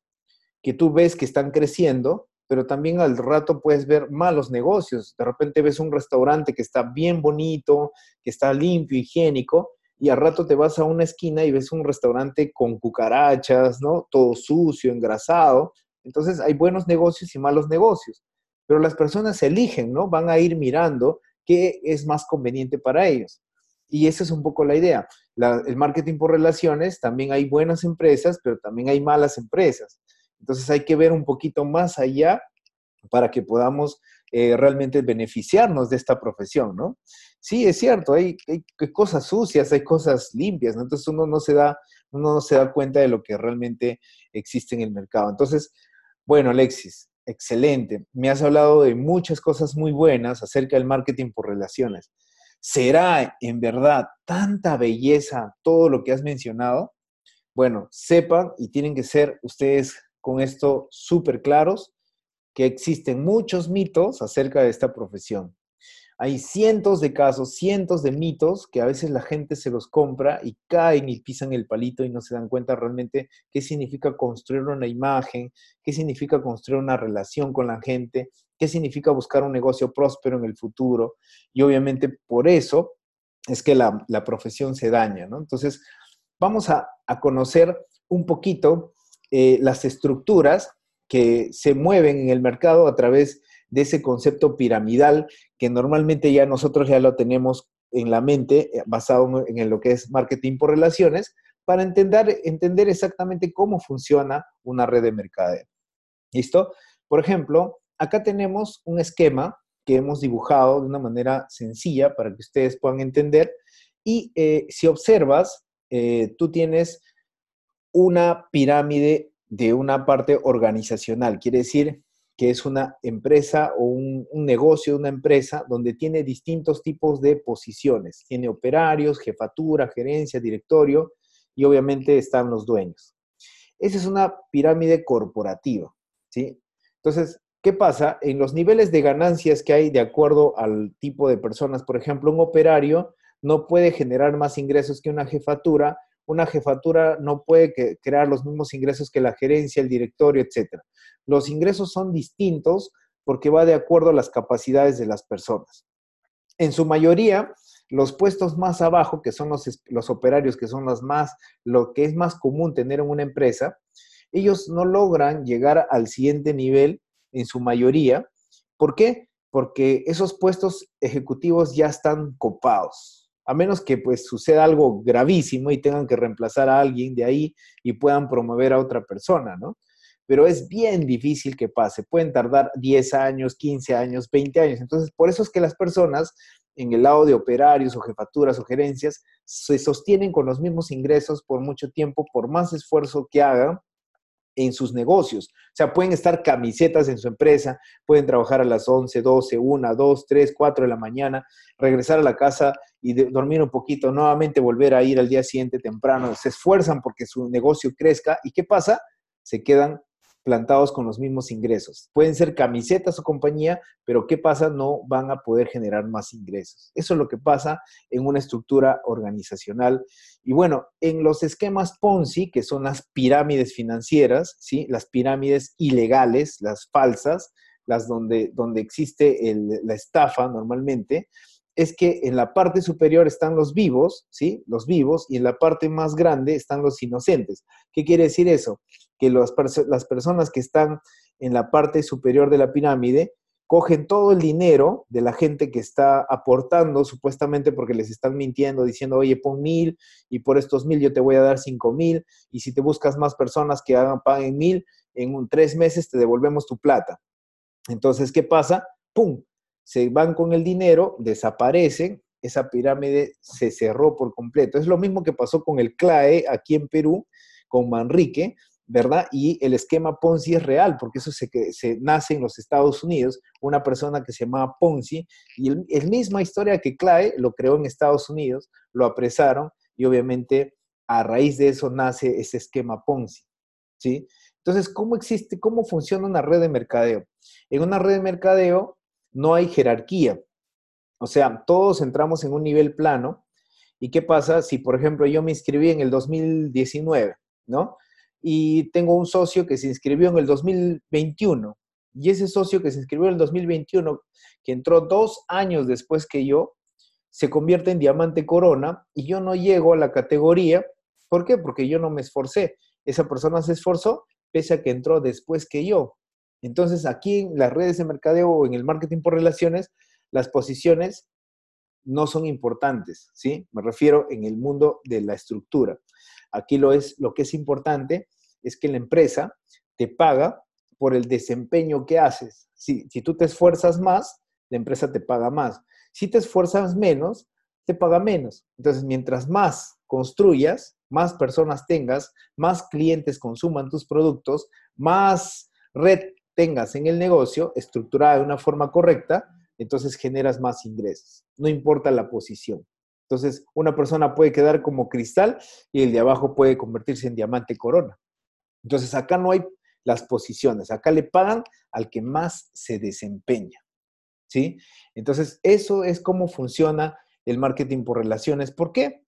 que tú ves que están creciendo, pero también al rato puedes ver malos negocios. De repente ves un restaurante que está bien bonito, que está limpio, higiénico, y al rato te vas a una esquina y ves un restaurante con cucarachas, ¿no? Todo sucio, engrasado. Entonces hay buenos negocios y malos negocios, pero las personas eligen, ¿no? Van a ir mirando qué es más conveniente para ellos. Y esa es un poco la idea. el marketing por relaciones, también hay buenas empresas, pero también hay malas empresas. Entonces hay que ver un poquito más allá para que podamos eh, realmente beneficiarnos de esta profesión, ¿no? sí, es cierto, hay, cosas sucias, hay cosas limpias, ¿no? Entonces uno no se da, uno no se da cuenta de lo que realmente existe en el mercado. Entonces, bueno, Alexis, excelente. Me has hablado de muchas cosas muy buenas acerca del marketing por relaciones. ¿Será en verdad tanta belleza todo lo que has mencionado? Bueno, sepan y tienen que ser ustedes con esto súper claros que existen muchos mitos acerca de esta profesión. Hay cientos de casos, cientos de mitos que a veces la gente se los compra y caen y pisan el palito y no se dan cuenta realmente qué significa construir una imagen, qué significa construir una relación con la gente, qué significa buscar un negocio próspero en el futuro. Y obviamente por eso es que la, profesión se daña, ¿no? Entonces, vamos a, conocer un poquito eh, las estructuras que se mueven en el mercado a través de ese concepto piramidal que normalmente ya nosotros ya lo tenemos en la mente eh, basado en lo que es marketing por relaciones para entender, entender exactamente cómo funciona una red de mercadeo. ¿Listo? Por ejemplo, acá tenemos un esquema que hemos dibujado de una manera sencilla para que ustedes puedan entender. Y eh, si observas, eh, tú tienes una pirámide de una parte organizacional, quiere decir que es una empresa o un, negocio, una empresa donde tiene distintos tipos de posiciones. Tiene operarios, jefatura, gerencia, directorio y obviamente están los dueños. Esa es una pirámide corporativa, ¿sí? Entonces, ¿qué pasa? En los niveles de ganancias que hay de acuerdo al tipo de personas, por ejemplo, un operario no puede generar más ingresos que una jefatura, una jefatura no puede crear los mismos ingresos que la gerencia, el directorio, etc. Los ingresos son distintos porque va de acuerdo a las capacidades de las personas. En su mayoría, los puestos más abajo, que son los, los operarios, que son las más, lo que es más común tener en una empresa, ellos no logran llegar al siguiente nivel en su mayoría. ¿Por qué? Porque esos puestos ejecutivos ya están copados. A menos que pues suceda algo gravísimo y tengan que reemplazar a alguien de ahí y puedan promover a otra persona, ¿no? Pero es bien difícil que pase. Pueden tardar 10 años, 15 años, 20 años. Entonces, por eso es que las personas en el lado de operarios o jefaturas o gerencias se sostienen con los mismos ingresos por mucho tiempo, por más esfuerzo que hagan en sus negocios. O sea, pueden estar camisetas en su empresa, pueden trabajar a las 11, 12, 1, 2, 3, 4 de la mañana, regresar a la casa y dormir un poquito, nuevamente volver a ir al día siguiente temprano. Se esfuerzan porque su negocio crezca y ¿qué pasa? Se quedan plantados con los mismos ingresos. Pueden ser camisetas o compañía, pero ¿qué pasa? No van a poder generar más ingresos. Eso es lo que pasa en una estructura organizacional. Y bueno, en los esquemas Ponzi, que son las pirámides financieras, ¿sí? las pirámides ilegales, las falsas, las donde, donde existe la estafa normalmente, es que en la parte superior están los vivos, ¿sí? Los vivos, y en la parte más grande están los inocentes. ¿Qué quiere decir eso? Que las personas que están en la parte superior de la pirámide cogen todo el dinero de la gente que está aportando, supuestamente porque les están mintiendo, diciendo, oye, pon mil y por estos mil yo te voy a dar cinco mil, y si te buscas más personas que hagan, paguen mil, en un, tres meses te devolvemos tu plata. Entonces, ¿qué pasa? ¡Pum! se van con el dinero, desaparecen, esa pirámide se cerró por completo. Es lo mismo que pasó con el CLAE aquí en Perú, con Manrique, ¿verdad? Y el esquema Ponzi es real, porque eso se, se nace en los Estados Unidos, una persona que se llamaba Ponzi, y el, misma historia que CLAE lo creó en Estados Unidos, lo apresaron, y obviamente a raíz de eso nace ese esquema Ponzi, ¿sí? Entonces, ¿cómo existe, cómo funciona una red de mercadeo? En una red de mercadeo, no hay jerarquía. O sea, todos entramos en un nivel plano. ¿Y qué pasa si, por ejemplo, yo me inscribí en el 2019, ¿no? Y tengo un socio que se inscribió en el 2021. Y ese socio que se inscribió en el 2021, que entró dos años después que yo, se convierte en diamante corona y yo no llego a la categoría. ¿Por qué? Porque yo no me esforcé. Esa persona se esforzó pese a que entró después que yo. Entonces, aquí en las redes de mercadeo o en el marketing por relaciones, las posiciones no son importantes, ¿sí? Me refiero en el mundo de la estructura. Aquí lo, es, lo que es importante es que la empresa te paga por el desempeño que haces. Si, si tú te esfuerzas más, la empresa te paga más. Si te esfuerzas menos, te paga menos. Entonces, mientras más construyas, más personas tengas, más clientes consuman tus productos, más red tengas en el negocio estructurada de una forma correcta, entonces generas más ingresos, no importa la posición. Entonces, una persona puede quedar como cristal y el de abajo puede convertirse en diamante corona. Entonces, acá no hay las posiciones, acá le pagan al que más se desempeña. ¿Sí? Entonces, eso es cómo funciona el marketing por relaciones. ¿Por qué?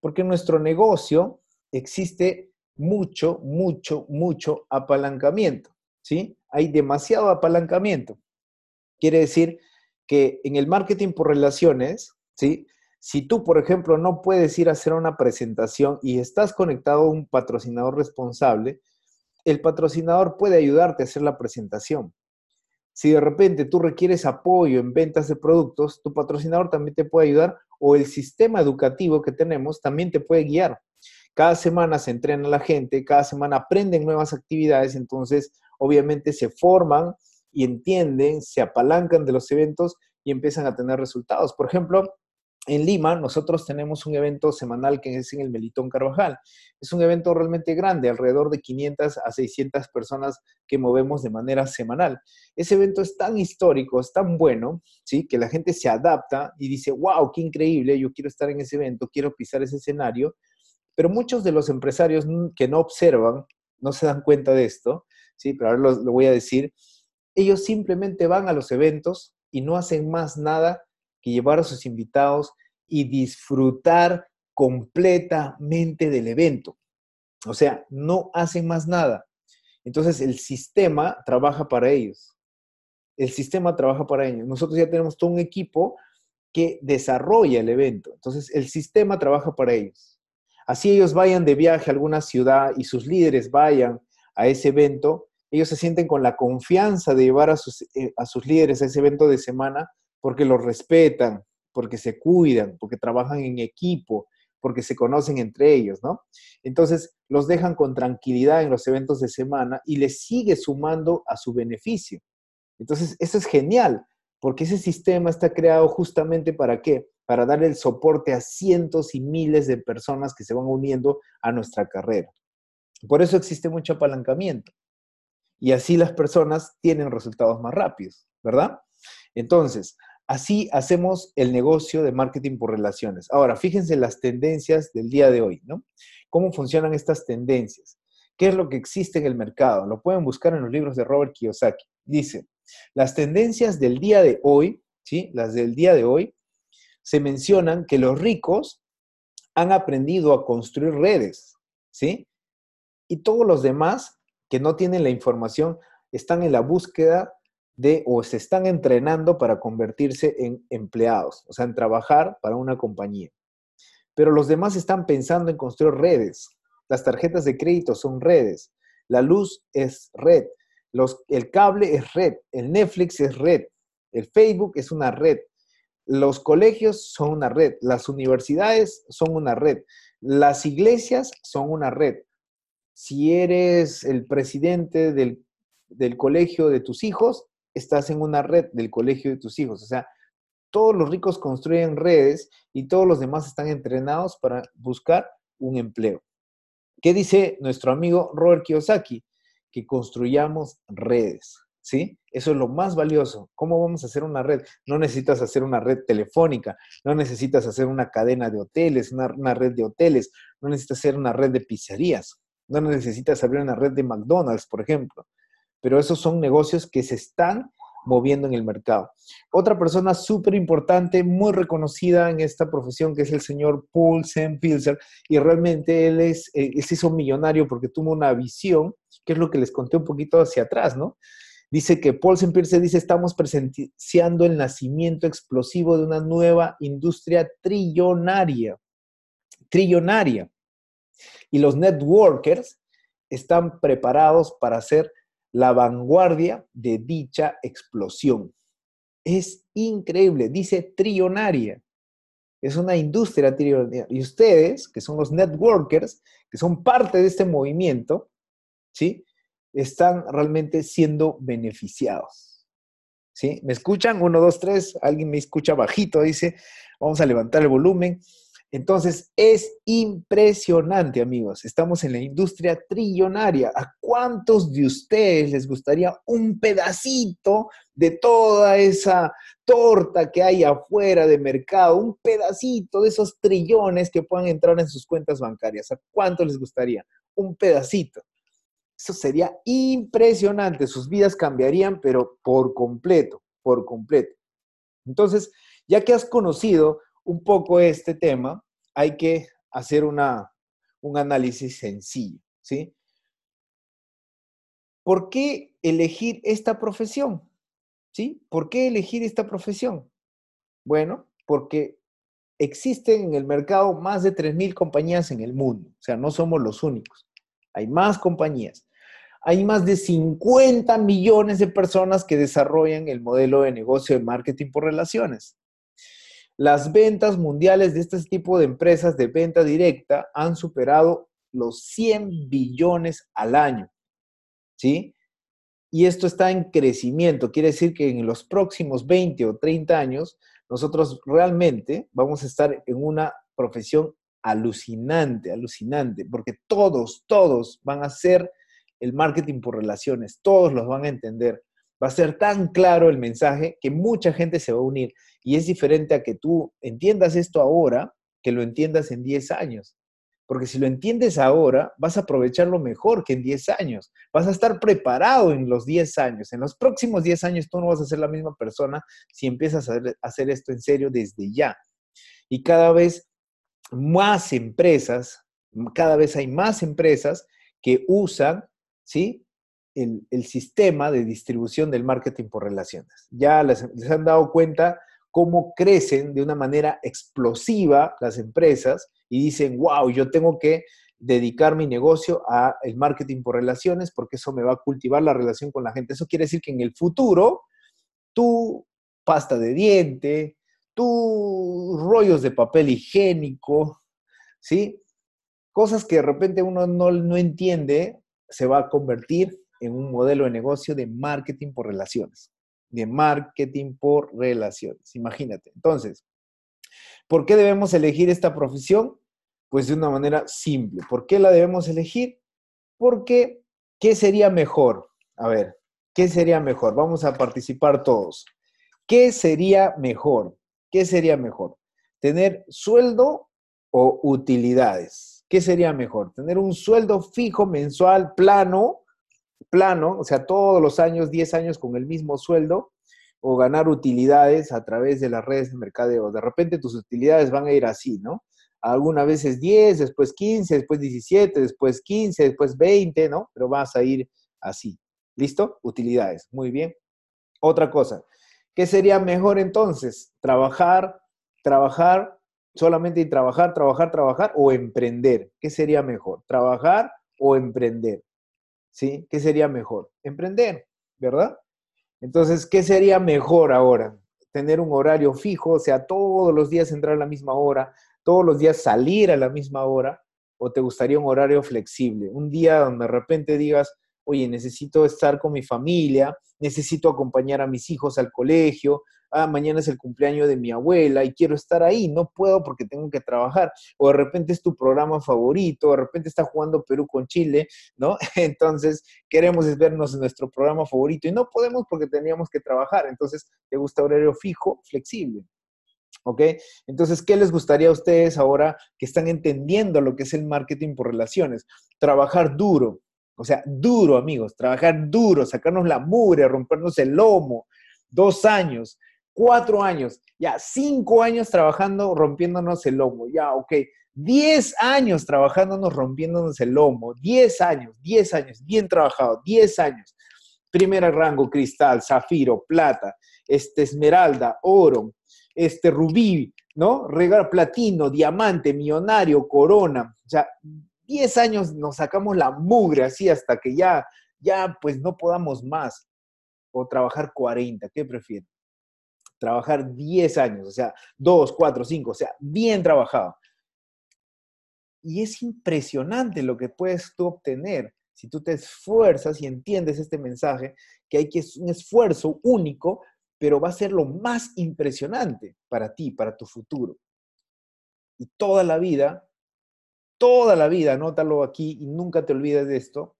Porque en nuestro negocio existe mucho, mucho, mucho apalancamiento. ¿Sí? hay demasiado apalancamiento. Quiere decir que en el marketing por relaciones, ¿sí? Si tú, por ejemplo, no puedes ir a hacer una presentación y estás conectado a un patrocinador responsable, el patrocinador puede ayudarte a hacer la presentación. Si de repente tú requieres apoyo en ventas de productos, tu patrocinador también te puede ayudar o el sistema educativo que tenemos también te puede guiar. Cada semana se entrena la gente, cada semana aprenden nuevas actividades, entonces obviamente se forman y entienden, se apalancan de los eventos y empiezan a tener resultados. Por ejemplo, en Lima nosotros tenemos un evento semanal que es en el Melitón Carvajal. Es un evento realmente grande, alrededor de 500 a 600 personas que movemos de manera semanal. Ese evento es tan histórico, es tan bueno, ¿sí? que la gente se adapta y dice, wow, qué increíble, yo quiero estar en ese evento, quiero pisar ese escenario. Pero muchos de los empresarios que no observan, no se dan cuenta de esto, ¿sí? pero ahora lo, lo voy a decir, ellos simplemente van a los eventos y no hacen más nada que llevar a sus invitados y disfrutar completamente del evento. O sea, no hacen más nada. Entonces el sistema trabaja para ellos. El sistema trabaja para ellos. Nosotros ya tenemos todo un equipo que desarrolla el evento. Entonces el sistema trabaja para ellos. Así ellos vayan de viaje a alguna ciudad y sus líderes vayan a ese evento, ellos se sienten con la confianza de llevar a sus, eh, a sus líderes a ese evento de semana porque los respetan, porque se cuidan, porque trabajan en equipo, porque se conocen entre ellos, ¿no? Entonces, los dejan con tranquilidad en los eventos de semana y les sigue sumando a su beneficio. Entonces, eso es genial, porque ese sistema está creado justamente para qué? Para dar el soporte a cientos y miles de personas que se van uniendo a nuestra carrera. Por eso existe mucho apalancamiento. Y así las personas tienen resultados más rápidos, ¿verdad? Entonces, Así hacemos el negocio de marketing por relaciones. Ahora, fíjense las tendencias del día de hoy, ¿no? ¿Cómo funcionan estas tendencias? ¿Qué es lo que existe en el mercado? Lo pueden buscar en los libros de Robert Kiyosaki. Dice, las tendencias del día de hoy, ¿sí? Las del día de hoy, se mencionan que los ricos han aprendido a construir redes, ¿sí? Y todos los demás que no tienen la información están en la búsqueda de o se están entrenando para convertirse en empleados, o sea, en trabajar para una compañía. Pero los demás están pensando en construir redes. Las tarjetas de crédito son redes. La luz es red. Los, el cable es red. El Netflix es red. El Facebook es una red. Los colegios son una red. Las universidades son una red. Las iglesias son una red. Si eres el presidente del, del colegio de tus hijos, estás en una red del colegio de tus hijos. O sea, todos los ricos construyen redes y todos los demás están entrenados para buscar un empleo. ¿Qué dice nuestro amigo Robert Kiyosaki? Que construyamos redes, ¿sí? Eso es lo más valioso. ¿Cómo vamos a hacer una red? No necesitas hacer una red telefónica, no necesitas hacer una cadena de hoteles, una, una red de hoteles, no necesitas hacer una red de pizzerías, no necesitas abrir una red de McDonald's, por ejemplo pero esos son negocios que se están moviendo en el mercado. Otra persona súper importante, muy reconocida en esta profesión, que es el señor Paul Pilser, y realmente él, es, eh, él se hizo millonario porque tuvo una visión, que es lo que les conté un poquito hacia atrás, ¿no? Dice que Paul Pilser dice, estamos presenciando el nacimiento explosivo de una nueva industria trillonaria, trillonaria. Y los networkers están preparados para hacer la vanguardia de dicha explosión. Es increíble, dice trillonaria. Es una industria trillonaria. Y ustedes, que son los networkers, que son parte de este movimiento, ¿sí? Están realmente siendo beneficiados. ¿Sí? ¿Me escuchan? Uno, dos, tres. Alguien me escucha bajito, dice. Vamos a levantar el volumen. Entonces, es impresionante, amigos. Estamos en la industria trillonaria. ¿A cuántos de ustedes les gustaría un pedacito de toda esa torta que hay afuera de mercado? Un pedacito de esos trillones que puedan entrar en sus cuentas bancarias. ¿A cuántos les gustaría? Un pedacito. Eso sería impresionante. Sus vidas cambiarían, pero por completo, por completo. Entonces, ya que has conocido un poco este tema, hay que hacer una, un análisis sencillo, ¿sí? ¿Por qué elegir esta profesión? ¿Sí? ¿Por qué elegir esta profesión? Bueno, porque existen en el mercado más de 3.000 compañías en el mundo, o sea, no somos los únicos. Hay más compañías. Hay más de 50 millones de personas que desarrollan el modelo de negocio de marketing por relaciones. Las ventas mundiales de este tipo de empresas de venta directa han superado los 100 billones al año. ¿Sí? y esto está en crecimiento. Quiere decir que en los próximos 20 o 30 años, nosotros realmente vamos a estar en una profesión alucinante, alucinante, porque todos, todos van a hacer el marketing por relaciones, todos los van a entender. Va a ser tan claro el mensaje que mucha gente se va a unir. Y es diferente a que tú entiendas esto ahora que lo entiendas en 10 años. Porque si lo entiendes ahora, vas a aprovecharlo mejor que en 10 años. Vas a estar preparado en los 10 años. En los próximos 10 años tú no vas a ser la misma persona si empiezas a hacer esto en serio desde ya. Y cada vez más empresas, cada vez hay más empresas que usan, ¿sí? El, sistema de distribución del marketing por relaciones. Ya les, han dado cuenta cómo crecen de una manera explosiva las empresas y dicen, wow, yo tengo que dedicar mi negocio a el marketing por relaciones porque eso me va a cultivar la relación con la gente. Eso quiere decir que en el futuro tu pasta de diente, tus rollos de papel higiénico, ¿sí? Cosas que de repente uno no, no entiende, se va a convertir en un modelo de negocio de marketing por relaciones. De marketing por relaciones. Imagínate. Entonces, ¿Por qué debemos elegir esta profesión? Pues de una manera simple. ¿Por qué la debemos elegir? Porque, ¿qué sería mejor? A ver, ¿qué sería mejor? Vamos a participar todos. ¿Qué sería mejor? ¿Qué sería mejor? ¿Tener sueldo o utilidades? ¿Qué sería mejor? ¿Tener un sueldo fijo mensual, plano, plano, o sea, todos los años, 10 años con el mismo sueldo? o ganar utilidades a través de las redes de mercadeo. De repente tus utilidades van a ir así, ¿no? Algunas veces 10, después 15, después 17, después 15, después 20, ¿no? Pero vas a ir así. ¿Listo? Utilidades. Muy bien. Otra cosa. ¿Qué sería mejor entonces? Trabajar, trabajar, solamente trabajar, trabajar, trabajar o emprender. ¿Qué sería mejor? ¿Trabajar o emprender? ¿Sí? ¿Qué sería mejor? Emprender, ¿verdad? Entonces, ¿qué sería mejor ahora? Tener un horario fijo, o sea, todos los días entrar a la misma hora, todos los días salir a la misma hora, o te gustaría un horario flexible? Un día donde de repente digas, oye, necesito estar con mi familia, necesito acompañar a mis hijos al colegio, ah, mañana es el cumpleaños de mi abuela y quiero estar ahí, no puedo porque tengo que trabajar, o de repente es tu programa favorito, de repente está jugando Perú con Chile, ¿no? Entonces queremos vernos en nuestro programa favorito y no podemos porque teníamos que trabajar, entonces te gusta horario fijo, flexible. ¿Ok? Entonces, ¿qué les gustaría a ustedes ahora que están entendiendo lo que es el marketing por relaciones? Trabajar duro, o sea, duro, amigos, trabajar duro, sacarnos la mugre, rompernos el lomo, dos años, cuatro años, ya cinco años trabajando, rompiéndonos el lomo, ya, ok, diez años trabajándonos, rompiéndonos el lomo, diez años, diez años, bien trabajado, diez años. Primer rango, cristal, zafiro, plata, este, esmeralda, oro, este, rubí, ¿no? Regal platino, diamante, millonario, corona. O sea, diez años nos sacamos la mugre así hasta que ya, ya pues no podamos más. O trabajar 40, ¿qué prefieren? Trabajar 10 años, o sea, 2, 4, 5, o sea, bien trabajado. Y es impresionante lo que puedes tú obtener si tú te esfuerzas y entiendes este mensaje, que hay que es un esfuerzo único, pero va a ser lo más impresionante para ti, para tu futuro. Y toda la vida, toda la vida, anótalo aquí y nunca te olvides de esto,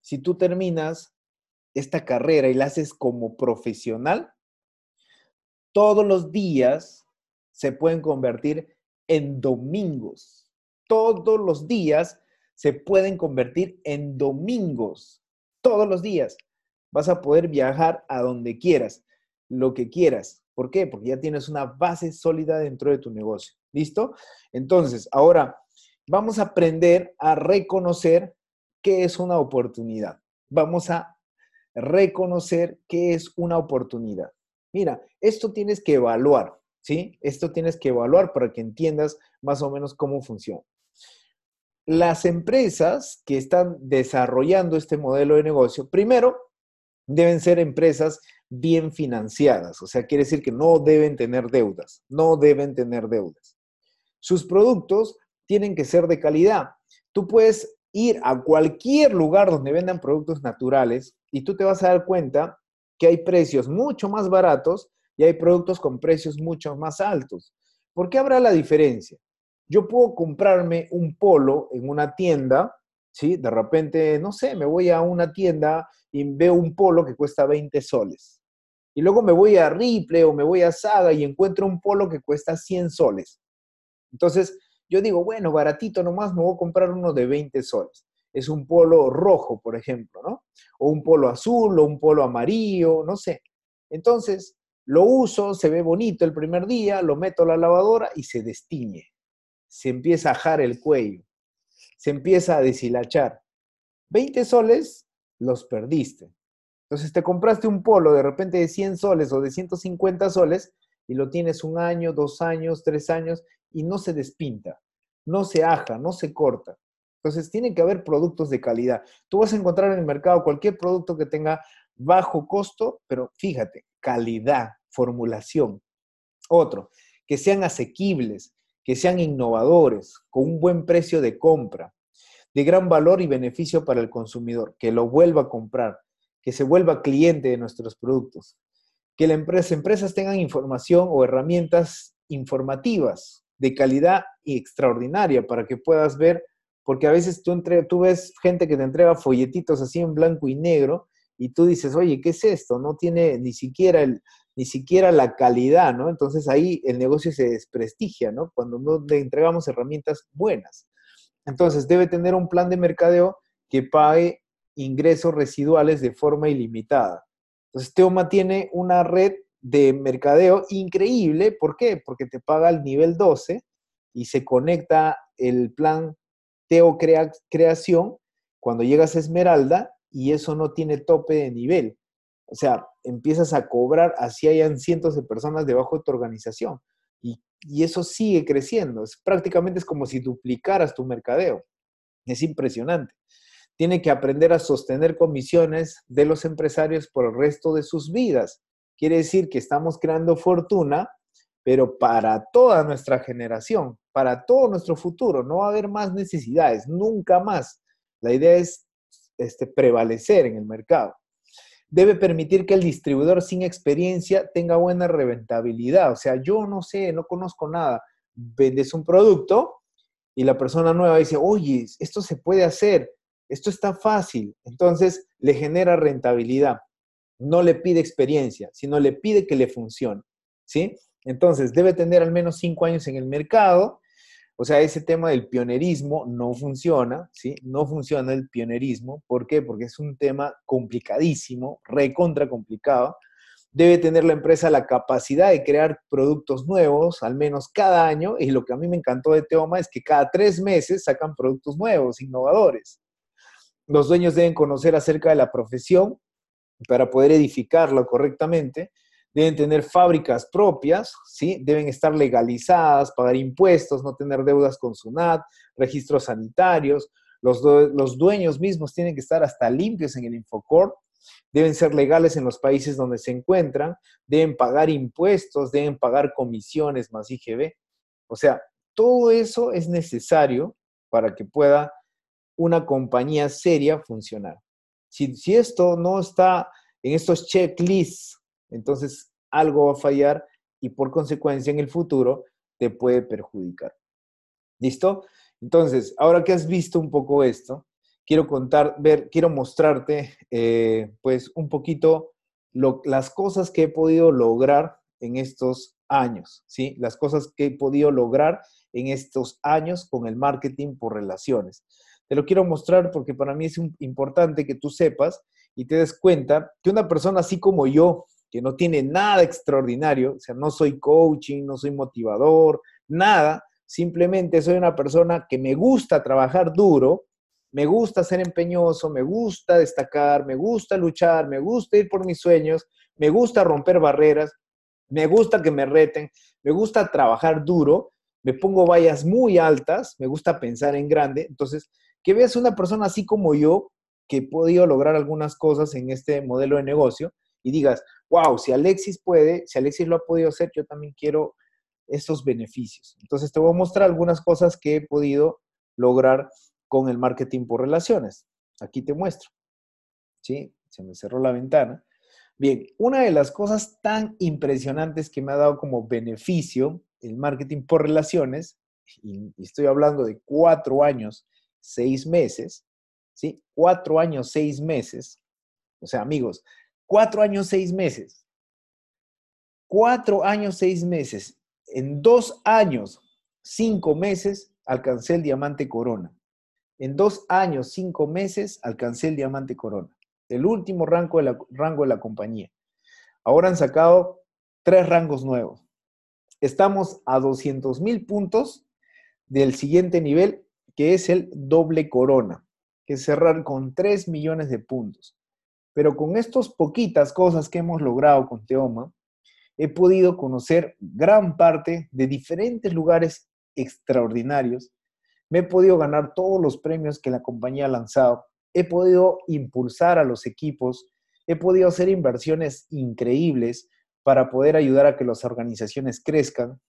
si tú terminas esta carrera y la haces como profesional, todos los días se pueden convertir en domingos. Todos los días se pueden convertir en domingos. Todos los días. Vas a poder viajar a donde quieras, lo que quieras. ¿Por qué? Porque ya tienes una base sólida dentro de tu negocio. ¿Listo? Entonces, ahora vamos a aprender a reconocer qué es una oportunidad. Vamos a reconocer qué es una oportunidad mira, esto tienes que evaluar, ¿sí? Esto tienes que evaluar para que entiendas más o menos cómo funciona. Las empresas que están desarrollando este modelo de negocio, primero, deben ser empresas bien financiadas, o sea, quiere decir que no deben tener deudas, no deben tener deudas. Sus productos tienen que ser de calidad. Tú puedes ir a cualquier lugar donde vendan productos naturales y tú te vas a dar cuenta que hay precios mucho más baratos y hay productos con precios mucho más altos. ¿Por qué habrá la diferencia? Yo puedo comprarme un polo en una tienda, ¿sí? De repente, no sé, me voy a una tienda y veo un polo que cuesta 20 soles. Y luego me voy a Ripley o me voy a Saga y encuentro un polo que cuesta 100 soles. Entonces, yo digo, bueno, baratito nomás, me voy a comprar uno de 20 soles. Es un polo rojo, por ejemplo, ¿no? O un polo azul o un polo amarillo, no sé. Entonces, lo uso, se ve bonito el primer día, lo meto a la lavadora y se destiñe. Se empieza a jar el cuello. Se empieza a deshilachar. 20 soles los perdiste. Entonces te compraste un polo de repente de 100 soles o de 150 soles y lo tienes un año, dos años, tres años y no se despinta, no se aja, no se corta. Entonces tiene que haber productos de calidad. Tú vas a encontrar en el mercado cualquier producto que tenga bajo costo, pero fíjate, calidad, formulación. Otro, que sean asequibles, que sean innovadores, con un buen precio de compra, de gran valor y beneficio para el consumidor, que lo vuelva a comprar, que se vuelva cliente de nuestros productos, que las empresas tengan información o herramientas informativas de calidad y extraordinaria para que puedas ver, porque a veces tú, entre, tú ves gente que te entrega folletitos así en blanco y negro y tú dices, oye, ¿qué es esto? No tiene ni siquiera, el, ni siquiera la calidad, ¿no? Entonces ahí el negocio se desprestigia, ¿no? Cuando no le entregamos herramientas buenas. Entonces debe tener un plan de mercadeo que pague ingresos residuales de forma ilimitada. Entonces Teoma tiene una red de mercadeo increíble. ¿Por qué? Porque te paga el nivel 12 y se conecta el plan Teo Creación cuando llegas a Esmeralda y eso no tiene tope de nivel. O sea, empiezas a cobrar así hayan cientos de personas debajo de tu organización. Y, y eso sigue creciendo. Es, prácticamente es como si duplicaras tu mercadeo. Es impresionante. Tiene que aprender a sostener comisiones de los empresarios por el resto de sus vidas. Quiere decir que estamos creando fortuna, pero para toda nuestra generación, para todo nuestro futuro. No va a haber más necesidades, nunca más. La idea es este, prevalecer en el mercado. Debe permitir que el distribuidor sin experiencia tenga buena reventabilidad. O sea, yo no sé, no conozco nada. Vendes un producto y la persona nueva dice, oye, esto se puede hacer, esto está fácil. Entonces le genera rentabilidad no le pide experiencia, sino le pide que le funcione, ¿sí? Entonces, debe tener al menos cinco años en el mercado. O sea, ese tema del pionerismo no funciona, ¿sí? No funciona el pionerismo. ¿Por qué? Porque es un tema complicadísimo, recontra complicado. Debe tener la empresa la capacidad de crear productos nuevos, al menos cada año. Y lo que a mí me encantó de Teoma es que cada tres meses sacan productos nuevos, innovadores. Los dueños deben conocer acerca de la profesión, para poder edificarlo correctamente, deben tener fábricas propias, ¿sí? deben estar legalizadas, pagar impuestos, no tener deudas con SUNAT, registros sanitarios, los, los dueños mismos tienen que estar hasta limpios en el Infocor, deben ser legales en los países donde se encuentran, deben pagar impuestos, deben pagar comisiones más IGB. O sea, todo eso es necesario para que pueda una compañía seria funcionar. Si, esto no está en estos checklists, entonces algo va a fallar y por consecuencia en el futuro te puede perjudicar. ¿Listo? Entonces, ahora que has visto un poco esto, quiero contar, ver, quiero mostrarte, eh, pues, un poquito las cosas que he podido lograr en estos años, ¿sí? Las cosas que he podido lograr en estos años con el marketing por relaciones. Te lo quiero mostrar porque para mí es importante que tú sepas y te des cuenta que una persona así como yo, que no tiene nada extraordinario, o sea, no soy coaching, no soy motivador, nada, simplemente soy una persona que me gusta trabajar duro, me gusta ser empeñoso, me gusta destacar, me gusta luchar, me gusta ir por mis sueños, me gusta romper barreras, me gusta que me reten, me gusta trabajar duro, me pongo vallas muy altas, me gusta pensar en grande, entonces que veas una persona así como yo, que he podido lograr algunas cosas en este modelo de negocio y digas, wow, si Alexis puede, si Alexis lo ha podido hacer, yo también quiero estos beneficios. Entonces te voy a mostrar algunas cosas que he podido lograr con el marketing por relaciones. Aquí te muestro. ¿Sí? Se me cerró la ventana. Bien, una de las cosas tan impresionantes que me ha dado como beneficio el marketing por relaciones, y estoy hablando de cuatro años, seis meses, ¿sí? Cuatro años, seis meses. O sea, amigos, cuatro años, seis meses. Cuatro años, seis meses. En dos años, cinco meses, alcancé el diamante corona. En dos años, cinco meses, alcancé el diamante corona. El último rango de la, rango de la compañía. Ahora han sacado tres rangos nuevos. Estamos a 200 mil puntos del siguiente nivel, que es el doble corona, que es cerrar con 3 millones de puntos. Pero con estas poquitas cosas que hemos logrado con Teoma, he podido conocer gran parte de diferentes lugares extraordinarios. Me he podido ganar todos los premios que la compañía ha lanzado. He podido impulsar a los equipos. He podido hacer inversiones increíbles para poder ayudar a que las organizaciones crezcan.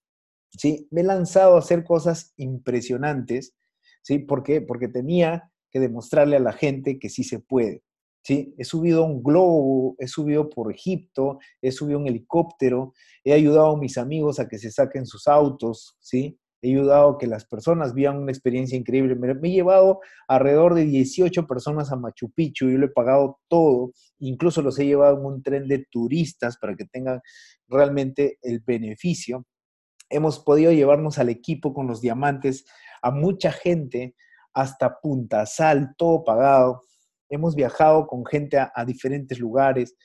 ¿sí? Me he lanzado a hacer cosas impresionantes. ¿sí? ¿Por? Porque tenía que demostrarle a la gente que sí se puede. ¿Sí? He subido un globo, he subido por Egipto, he subido un helicóptero, he ayudado a mis amigos a que se saquen sus autos, ¿sí? He ayudado a que las personas vivan una experiencia increíble. Me, he llevado alrededor de 18 personas a Machu Picchu, yo lo he pagado todo, incluso los he llevado en un tren de turistas para que tengan realmente el beneficio. Hemos podido llevarnos al equipo con los diamantes a mucha gente hasta Punta Sal, todo pagado hemos viajado con gente a, diferentes lugares.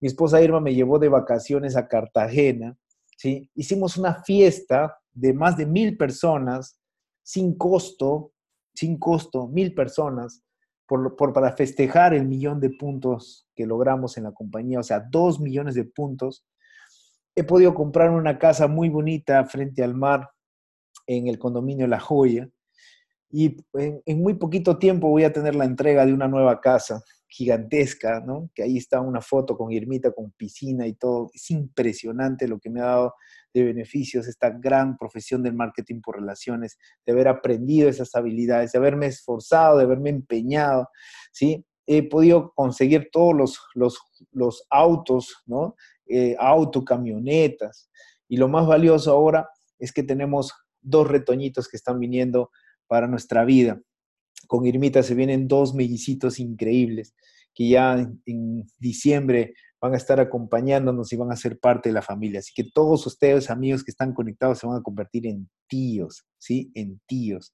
Mi esposa Irma me llevó de vacaciones a Cartagena, ¿sí? Hicimos una fiesta de más de mil personas, sin costo, sin costo, mil personas, por, para festejar el millón de puntos que logramos en la compañía, o sea, dos millones de puntos. He podido comprar una casa muy bonita frente al mar en el condominio La Joya y en, muy poquito tiempo voy a tener la entrega de una nueva casa gigantesca, ¿no? Que ahí está una foto con Irmita, con piscina y todo. Es impresionante lo que me ha dado de beneficios esta gran profesión del marketing por relaciones, de haber aprendido esas habilidades, de haberme esforzado, de haberme empeñado, ¿sí? He podido conseguir todos los, los, los autos, ¿no? Eh, auto, camionetas. Y lo más valioso ahora es que tenemos dos retoñitos que están viniendo para nuestra vida. Con Irmita se vienen dos mellicitos increíbles que ya en, diciembre van a estar acompañándonos y van a ser parte de la familia. Así que todos ustedes, amigos que están conectados, se van a convertir en tíos, ¿sí? En tíos.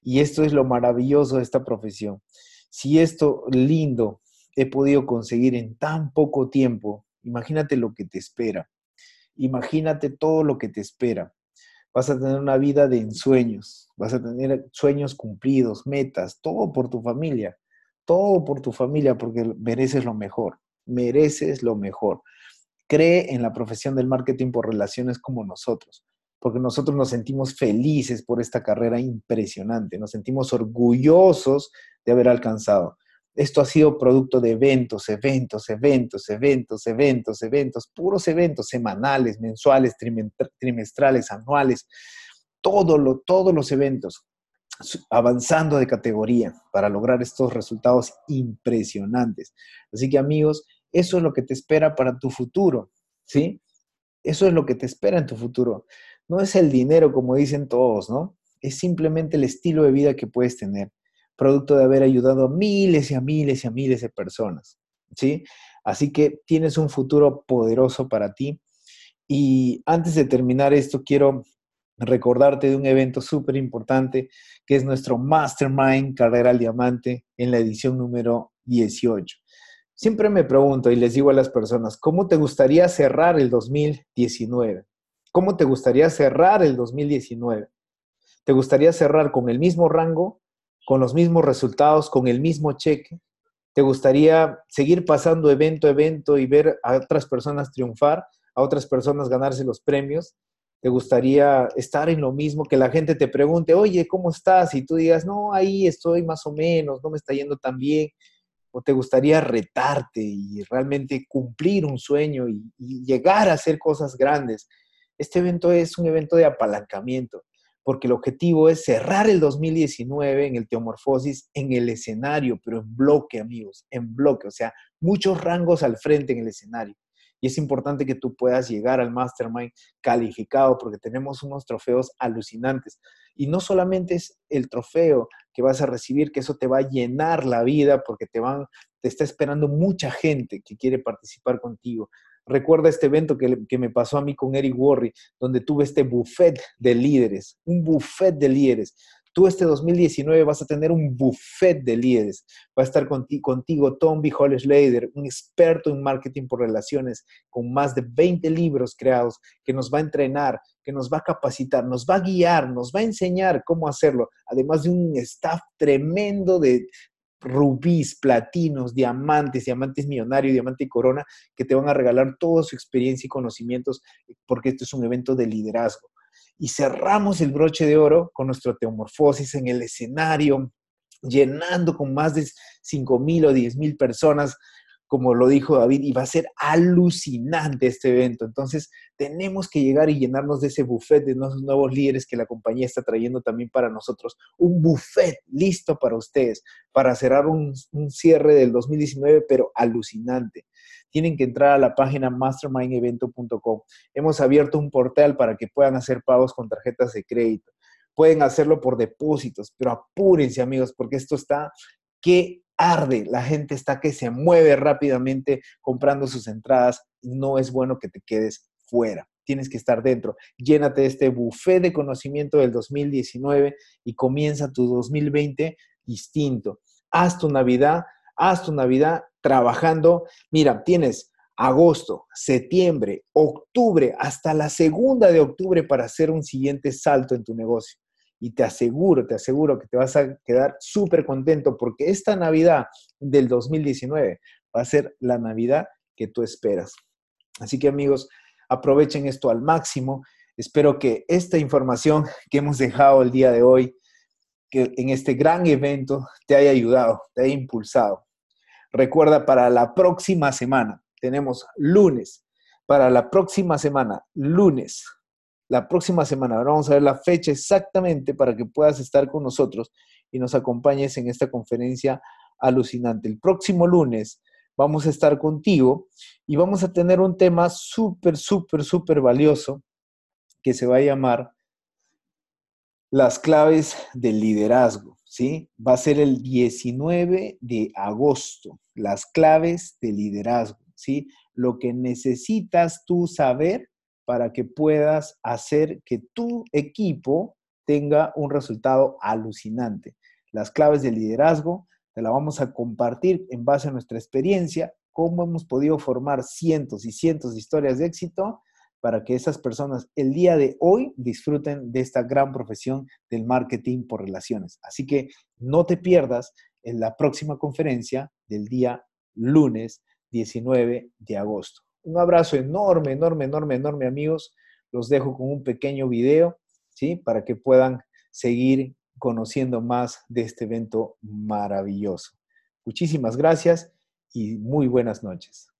Y esto es lo maravilloso de esta profesión. Si esto lindo he podido conseguir en tan poco tiempo, imagínate lo que te espera. Imagínate todo lo que te espera vas a tener una vida de ensueños, vas a tener sueños cumplidos, metas, todo por tu familia, todo por tu familia, porque mereces lo mejor, mereces lo mejor. Cree en la profesión del marketing por relaciones como nosotros, porque nosotros nos sentimos felices por esta carrera impresionante, nos sentimos orgullosos de haber alcanzado. Esto ha sido producto de eventos, eventos, eventos, eventos, eventos, eventos, puros eventos semanales, mensuales, trimestrales, anuales, todo lo, todos los eventos, avanzando de categoría para lograr estos resultados impresionantes. Así que amigos, eso es lo que te espera para tu futuro, ¿sí? Eso es lo que te espera en tu futuro. No es el dinero como dicen todos, ¿no? Es simplemente el estilo de vida que puedes tener producto de haber ayudado a miles y a miles y a miles de personas, ¿sí? Así que tienes un futuro poderoso para ti. Y antes de terminar esto, quiero recordarte de un evento súper importante que es nuestro Mastermind Carrera al Diamante en la edición número 18. Siempre me pregunto y les digo a las personas, ¿cómo te gustaría cerrar el 2019? ¿Cómo te gustaría cerrar el 2019? ¿Te gustaría cerrar con el mismo rango con los mismos resultados, con el mismo cheque? ¿Te gustaría seguir pasando evento a evento y ver a otras personas triunfar, a otras personas ganarse los premios? ¿Te gustaría estar en lo mismo, que la gente te pregunte, oye, ¿cómo estás? Y tú digas, no, ahí estoy más o menos, no me está yendo tan bien. ¿O te gustaría retarte y realmente cumplir un sueño y, y llegar a hacer cosas grandes? Este evento es un evento de apalancamiento porque el objetivo es cerrar el 2019 en el Teomorfosis en el escenario, pero en bloque, amigos, en bloque, o sea, muchos rangos al frente en el escenario. Y es importante que tú puedas llegar al Mastermind calificado porque tenemos unos trofeos alucinantes. Y no solamente es el trofeo que vas a recibir, que eso te va a llenar la vida porque te, van, te está esperando mucha gente que quiere participar contigo. Recuerda este evento que, me pasó a mí con Eric Worry, donde tuve este buffet de líderes, un buffet de líderes. Tú este 2019 vas a tener un buffet de líderes. Va a estar contigo, Tom B. Hollis un experto en marketing por relaciones, con más de 20 libros creados, que nos va a entrenar, que nos va a capacitar, nos va a guiar, nos va a enseñar cómo hacerlo, además de un staff tremendo de, rubíes, platinos, diamantes, diamantes millonarios, diamante corona, que te van a regalar toda su experiencia y conocimientos, porque esto es un evento de liderazgo. Y cerramos el broche de oro con nuestro teomorfosis en el escenario, llenando con más de 5 mil o 10 mil personas como lo dijo David, y va a ser alucinante este evento. Entonces, tenemos que llegar y llenarnos de ese buffet de esos nuevos líderes que la compañía está trayendo también para nosotros. Un buffet listo para ustedes, para cerrar un, cierre del 2019, pero alucinante. Tienen que entrar a la página mastermindevento.com. Hemos abierto un portal para que puedan hacer pagos con tarjetas de crédito. Pueden hacerlo por depósitos, pero apúrense amigos, porque esto está que arde, la gente está que se mueve rápidamente comprando sus entradas, no es bueno que te quedes fuera. Tienes que estar dentro. Llénate de este buffet de conocimiento del 2019 y comienza tu 2020 distinto. Haz tu Navidad, haz tu Navidad trabajando. Mira, tienes agosto, septiembre, octubre, hasta la segunda de octubre para hacer un siguiente salto en tu negocio y te aseguro, te aseguro que te vas a quedar súper contento porque esta Navidad del 2019 va a ser la Navidad que tú esperas. Así que amigos, aprovechen esto al máximo. Espero que esta información que hemos dejado el día de hoy, que en este gran evento, te haya ayudado, te haya impulsado. Recuerda, para la próxima semana, tenemos lunes, para la próxima semana, lunes, la próxima semana. Ahora vamos a ver la fecha exactamente para que puedas estar con nosotros y nos acompañes en esta conferencia alucinante. El próximo lunes vamos a estar contigo y vamos a tener un tema súper, súper, súper valioso que se va a llamar las claves del liderazgo, ¿sí? Va a ser el 19 de agosto, las claves del liderazgo, ¿sí? Lo que necesitas tú saber para que puedas hacer que tu equipo tenga un resultado alucinante. Las claves del liderazgo te la vamos a compartir en base a nuestra experiencia, cómo hemos podido formar cientos y cientos de historias de éxito para que esas personas el día de hoy disfruten de esta gran profesión del marketing por relaciones. Así que no te pierdas en la próxima conferencia del día lunes 19 de agosto. Un abrazo enorme, enorme, enorme, enorme amigos. Los dejo con un pequeño video, ¿sí? Para que puedan seguir conociendo más de este evento maravilloso. Muchísimas gracias y muy buenas noches.